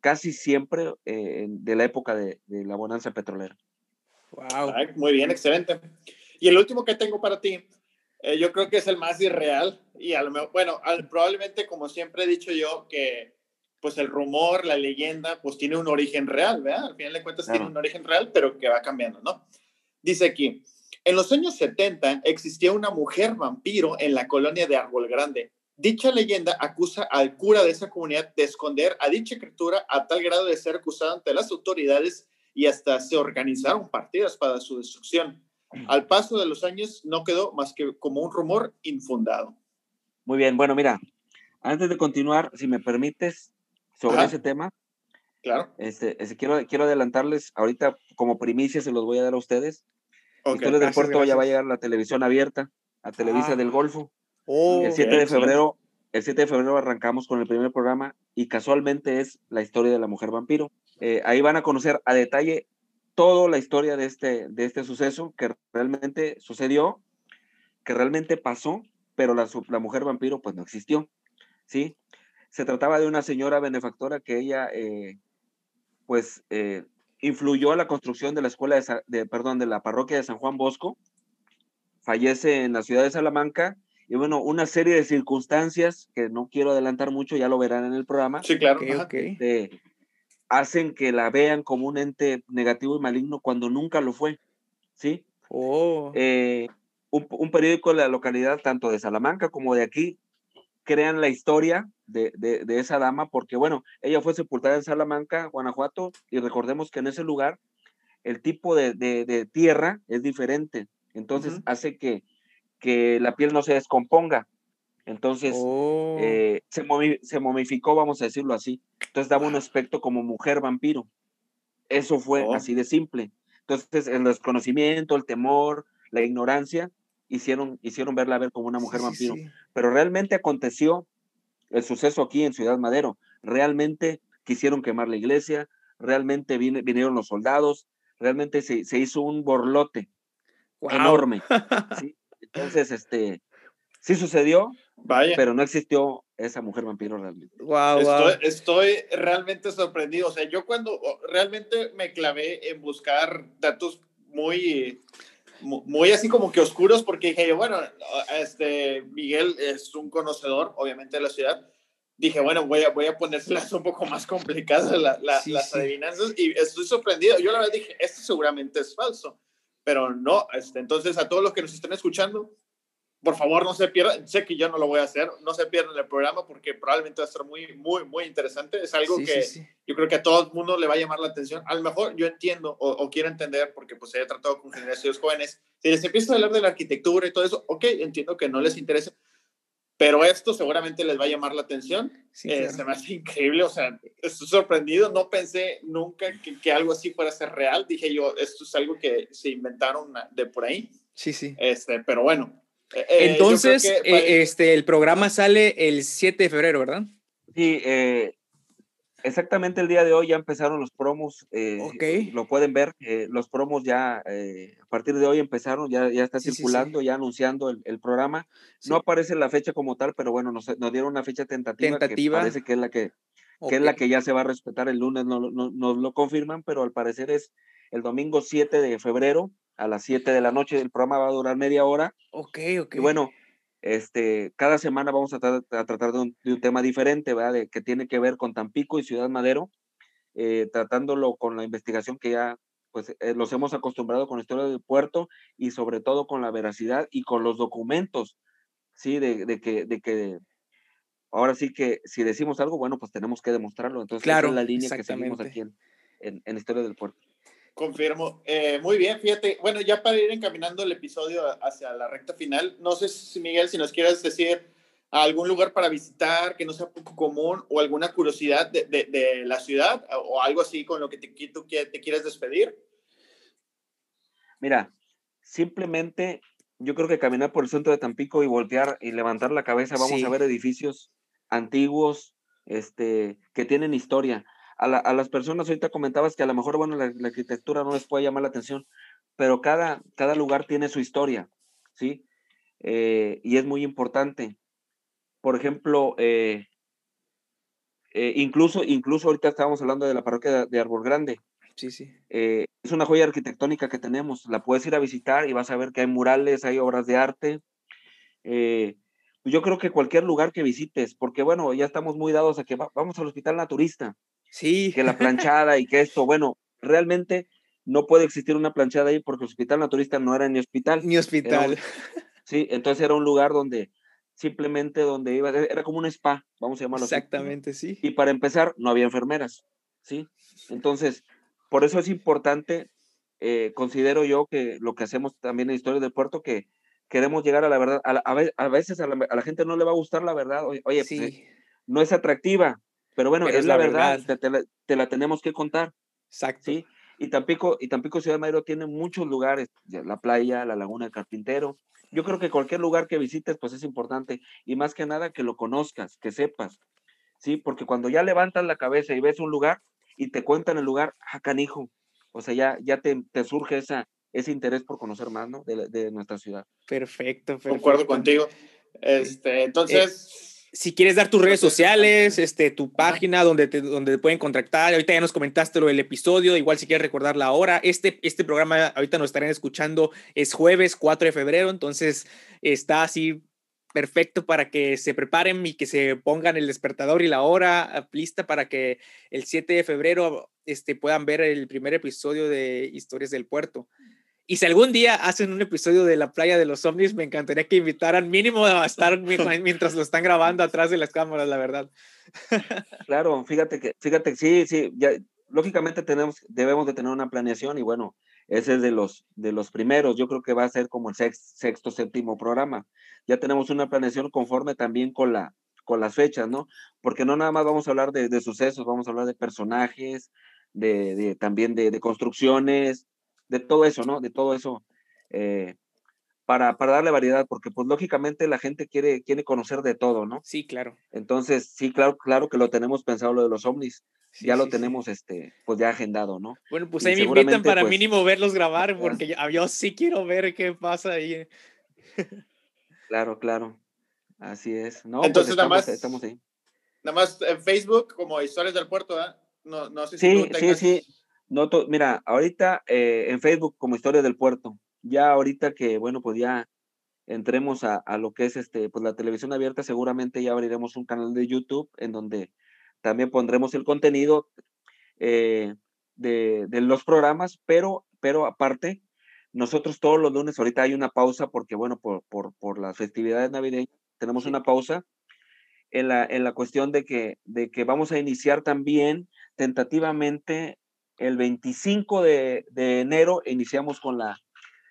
casi siempre de la época de, de, la bonanza petrolera. Wow. muy bien, excelente. Y el último que tengo para ti Eh, yo creo que es el más irreal y a lo mejor, bueno, probablemente como siempre he dicho yo que pues el rumor, la leyenda, pues tiene un origen real, ¿verdad? Al final de cuentas tiene un origen real, pero que va cambiando, ¿no? Dice aquí, en los años 70 existía una mujer vampiro en la colonia de Árbol Grande. Dicha leyenda acusa al cura de esa comunidad de esconder a dicha criatura a tal grado de ser acusada ante las autoridades y hasta se organizaron partidas para su destrucción. Al paso de los años no quedó más que como un rumor infundado. Muy bien, bueno, mira, antes de continuar, si me permites, sobre ese tema, claro. Este, quiero, quiero adelantarles, ahorita como primicia se los voy a dar a ustedes. Okay, del Puerto ya va a llegar la televisión abierta, a Televisa del ah. Golfo. Oh, el 7 de febrero, el 7 de febrero arrancamos con el primer programa y casualmente es la historia de la mujer vampiro. Eh, ahí van a conocer a detalle toda la historia de este, de este suceso que realmente sucedió, que realmente pasó, pero la, la mujer vampiro pues no existió, ¿sí? Se trataba de una señora benefactora que ella, eh, pues, eh, influyó a la construcción de la escuela de, de, perdón, de la parroquia de San Juan Bosco, fallece en la ciudad de Salamanca y bueno, una serie de circunstancias que no quiero adelantar mucho, ya lo verán en el programa. Sí, claro. Hacen que la vean como un ente negativo y maligno cuando nunca lo fue. ¿Sí? Oh. Eh, un, periódico de la localidad, tanto de Salamanca como de aquí, crean la historia de, de, esa dama, porque bueno, ella fue sepultada en Salamanca, Guanajuato, y recordemos que en ese lugar el tipo de, de tierra es diferente. Entonces hace que, que la piel no se descomponga. Entonces, oh. eh, se, se, momificó, vamos a decirlo así. Entonces daba un aspecto como mujer vampiro. Eso fue oh. así de simple. Entonces, el desconocimiento, el temor, la ignorancia, hicieron, hicieron verla ver como una mujer vampiro. Pero realmente aconteció el suceso aquí en Ciudad Madero. Realmente quisieron quemar la iglesia, realmente vinieron los soldados, realmente se, se hizo un borlote enorme. *laughs* ¿sí? Entonces, este, sí sucedió, Vaya. pero no existió esa mujer vampiro realmente. Wow, estoy, estoy, realmente sorprendido. O sea, yo cuando realmente me clavé en buscar datos muy, muy así como que oscuros, porque dije yo, bueno, este, Miguel es un conocedor, obviamente, de la ciudad. Dije, bueno, voy a, voy a ponérselas un poco más complicadas las adivinanzas y estoy sorprendido. Yo la verdad dije, esto seguramente es falso pero no, este, entonces a todos los que nos estén escuchando, por favor no se pierdan, sé que yo no lo voy a hacer, no se pierdan el programa porque probablemente va a estar muy, muy, muy interesante, es algo que yo creo que a todo el mundo le va a llamar la atención, a lo mejor yo entiendo o, quiero entender porque pues he tratado con generaciones jóvenes, si les empiezo a hablar de la arquitectura y todo eso, ok, entiendo que no les interesa, pero esto seguramente les va a llamar la atención. Eh, se me hace increíble, o sea, estoy sorprendido, no pensé nunca que, que, algo así fuera a ser real. Dije yo, esto es algo que se inventaron de por ahí. Sí, sí. Este, pero bueno. Eh, eh, Entonces, este, el programa sale el 7 de febrero, ¿verdad? Sí, eh, exactamente el día de hoy ya empezaron los promos. Eh, Lo pueden ver, eh, los promos ya eh, a partir de hoy empezaron, ya, ya está circulando, ya anunciando el, el programa. No aparece la fecha como tal, pero bueno, nos, nos dieron una fecha tentativa, tentativa. que parece que es la que, que, es la que ya se va a respetar el lunes, no, no, nos lo confirman, pero al parecer es el domingo 7 de febrero a las 7 de la noche. El programa va a durar media hora. Ok, ok. Y bueno, este, cada semana vamos a, tratar de un, tema diferente, ¿verdad? De, que tiene que ver con Tampico y Ciudad Madero, eh, tratándolo con la investigación que ya pues eh, los hemos acostumbrado con la historia del puerto y sobre todo con la veracidad y con los documentos, ¿sí? De, de que, de que ahora sí que si decimos algo, bueno, pues tenemos que demostrarlo. Entonces, claro, esa es la línea que seguimos aquí en, en, en Historia del Puerto. Confirmo. Eh, muy bien, fíjate. Bueno, ya para ir encaminando el episodio hacia la recta final, no sé si Miguel, si nos quieres decir algún lugar para visitar que no sea poco común o alguna curiosidad de, de, la ciudad o algo así con lo que te, tú te quieres despedir. Mira, simplemente yo creo que caminar por el centro de Tampico y voltear y levantar la cabeza, vamos a ver edificios antiguos, este, que tienen historia a, las personas, ahorita comentabas que a lo mejor, bueno, la, arquitectura no les puede llamar la atención, pero cada, cada lugar tiene su historia, ¿sí? Eh, y es muy importante. Por ejemplo, eh, eh, incluso, incluso ahorita estábamos hablando de la parroquia de, Árbol Grande. Sí, sí. es una joya arquitectónica que tenemos. La puedes ir a visitar y vas a ver que hay murales, hay obras de arte. yo creo que cualquier lugar que visites, porque bueno, ya estamos muy dados a que vamos al hospital naturista. Sí. Que la *laughs* planchada y que esto, bueno, realmente no puede existir una planchada ahí porque el hospital naturista no era ni hospital. Ni hospital. *laughs* sí, entonces era un lugar donde simplemente donde iba, era como un spa, vamos a llamarlo Exactamente, sí. Y para empezar, no había enfermeras, ¿sí? Entonces, por eso es importante, eh, considero yo que lo que hacemos también en Historia del Puerto, que queremos llegar a la verdad, a, veces a la, gente no le va a gustar la verdad, oye, pues, eh, no es atractiva, pero bueno, es, la, verdad, Te, la, tenemos que contar. Exacto. ¿sí? Y Tampico, y Tampico Ciudad de Madero tiene muchos lugares, la playa, la laguna del carpintero. Yo creo que cualquier lugar que visites, pues es importante. Y más que nada que lo conozcas, que sepas. Sí, porque cuando ya levantas la cabeza y ves un lugar y te cuentan el lugar, ah, canijo. O sea, ya, ya te, te surge esa, ese interés por conocer más, ¿no? De, de nuestra ciudad. Perfecto, perfecto. Concuerdo contigo. Este, entonces si quieres dar tus redes sociales, este, tu página donde te, donde pueden contactar. Ahorita ya nos comentaste lo del episodio, igual si quieres recordar la hora. Este, este programa ahorita nos estarán escuchando, es jueves 4 de febrero, entonces está así perfecto para que se preparen y que se pongan el despertador y la hora lista para que el 7 de febrero este, puedan ver el primer episodio de Historias del Puerto. Y si algún día hacen un episodio de la playa de los ovnis, me encantaría que invitaran mínimo a estar *laughs* mientras lo están grabando atrás de las cámaras, la verdad. *laughs* Claro, fíjate que, fíjate, sí, sí, ya, lógicamente tenemos, debemos de tener una planeación y bueno, ese es de los, de los primeros, yo creo que va a ser como el sexto, séptimo programa. Ya tenemos una planeación conforme también con, la, con las fechas, ¿no? Porque no nada más vamos a hablar de, sucesos, vamos a hablar de personajes, de, de también de, de construcciones, de todo eso, ¿no? De todo eso, eh, para, para, darle variedad, porque pues lógicamente la gente quiere, quiere conocer de todo, ¿no? Sí, claro. Entonces, sí, claro, claro que lo tenemos pensado lo de los ovnis, ya lo tenemos, este, pues ya agendado, ¿no? Bueno, pues ahí me invitan para pues mínimo verlos grabar, porque yo, sí quiero ver qué pasa ahí. *laughs* claro, claro, así es. No, pues, Entonces, nada más, estamos ahí. Nada más en Facebook, como Historias del Puerto, ¿eh? No, no sé si sí, sí, sí. No, mira, ahorita eh, en Facebook como Historia del Puerto, ya ahorita que, bueno, pues ya entremos a, lo que es este, pues la televisión abierta, seguramente ya abriremos un canal de YouTube en donde también pondremos el contenido eh, de, los programas, pero, pero aparte, nosotros todos los lunes, ahorita hay una pausa porque, bueno, por, por, por las festividades navideñas, tenemos una pausa en la, en la cuestión de que, de que vamos a iniciar también tentativamente el 25 de, enero iniciamos con la,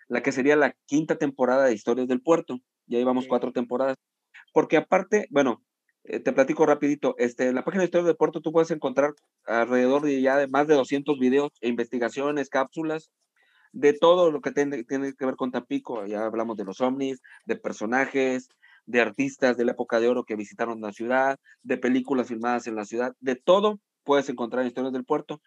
la que sería la quinta temporada de Historias del Puerto. Ya llevamos cuatro temporadas. Porque aparte, bueno, eh, te platico rapidito, este, en la página de Historias del Puerto tú puedes encontrar alrededor de ya de más de 200 videos e investigaciones, cápsulas, de todo lo que tiene, tiene que ver con Tampico. Ya hablamos de los ovnis, de personajes, de artistas de la época de oro que visitaron la ciudad, de películas filmadas en la ciudad, de todo puedes encontrar en Historias del Puerto.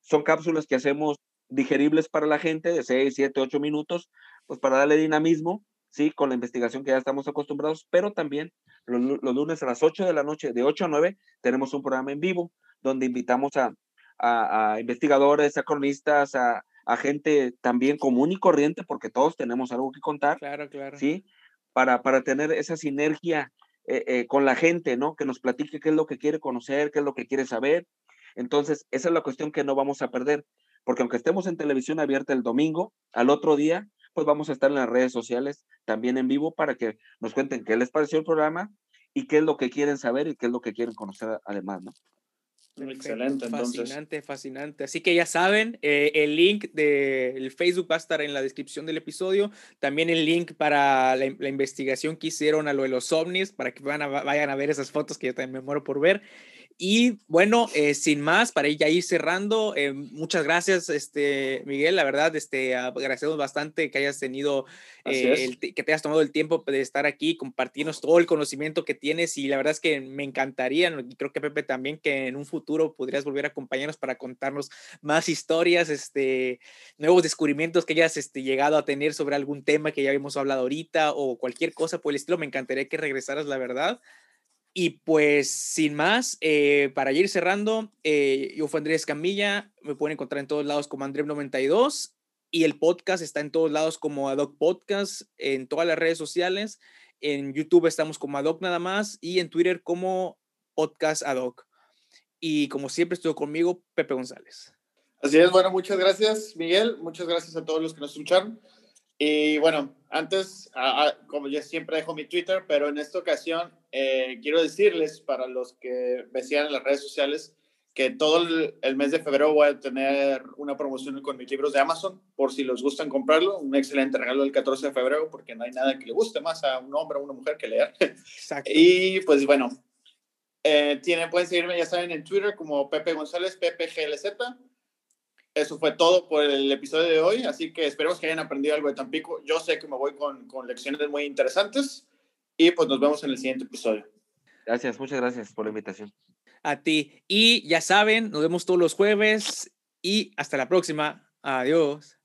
Son cápsulas que hacemos digeribles para la gente de 6, 7, 8 minutos, pues para darle dinamismo, ¿sí? Con la investigación que ya estamos acostumbrados, pero también los, lunes a las 8 de la noche, de 8 a 9, tenemos un programa en vivo donde invitamos a, a, investigadores, a cronistas, a, a, gente también común y corriente, porque todos tenemos algo que contar. Claro, claro. ¿Sí? Para, para tener esa sinergia eh, eh, con la gente, ¿no? Que nos platique qué es lo que quiere conocer, qué es lo que quiere saber entonces, esa es la cuestión que no vamos a perder, porque aunque estemos en televisión abierta el domingo, al otro día, pues vamos a estar en las redes sociales también en vivo para que nos cuenten qué les pareció el programa y qué es lo que quieren saber y qué es lo que quieren conocer además, ¿no? Excelente, entonces. Fascinante, fascinante. Así que ya saben, eh, el link del Facebook va a estar en la descripción del episodio. También el link para la, investigación que hicieron a lo de los ovnis, para que vayan a, vayan a ver esas fotos que yo también me muero por ver. Y bueno, eh, sin más, para ya ir cerrando, eh, muchas gracias, este, Miguel. La verdad, este, agradecemos bastante que hayas tenido, eh, que te hayas tomado el tiempo de estar aquí, compartirnos todo el conocimiento que tienes. Y la verdad es que me encantaría, y creo que Pepe también, que en un futuro podrías volver a acompañarnos para contarnos más historias, este, nuevos descubrimientos que hayas este, llegado a tener sobre algún tema que ya habíamos hablado ahorita o cualquier cosa por el estilo. Me encantaría que regresaras, la verdad. Y pues sin más, eh, para ir cerrando, eh, yo fui Andrés Camilla, me pueden encontrar en todos lados como Andrés92 y el podcast está en todos lados como Adoc Podcast, en todas las redes sociales. En YouTube estamos como Adoc nada más y en Twitter como Podcast Adoc. Y como siempre estuvo conmigo Pepe González. Así es, bueno, muchas gracias Miguel, muchas gracias a todos los que nos escucharon. Y bueno, antes, como ya siempre dejo mi Twitter, pero en esta ocasión eh, quiero decirles para los que me sigan en las redes sociales que todo el, mes de febrero voy a tener una promoción con mis libros de Amazon, por si les gustan comprarlo. Un excelente regalo el 14 de febrero, porque no hay nada que le guste más a un hombre o una mujer que leer. *laughs* Exacto. Y pues bueno, eh, tienen, pueden seguirme, ya saben, en Twitter como Pepe González, PPGLZ eso fue todo por el episodio de hoy, así que esperemos que hayan aprendido algo de Tampico. Yo sé que me voy con, con lecciones muy interesantes y pues nos vemos en el siguiente episodio. Gracias, muchas gracias por la invitación. A ti. Y ya saben, nos vemos todos los jueves y hasta la próxima. Adiós.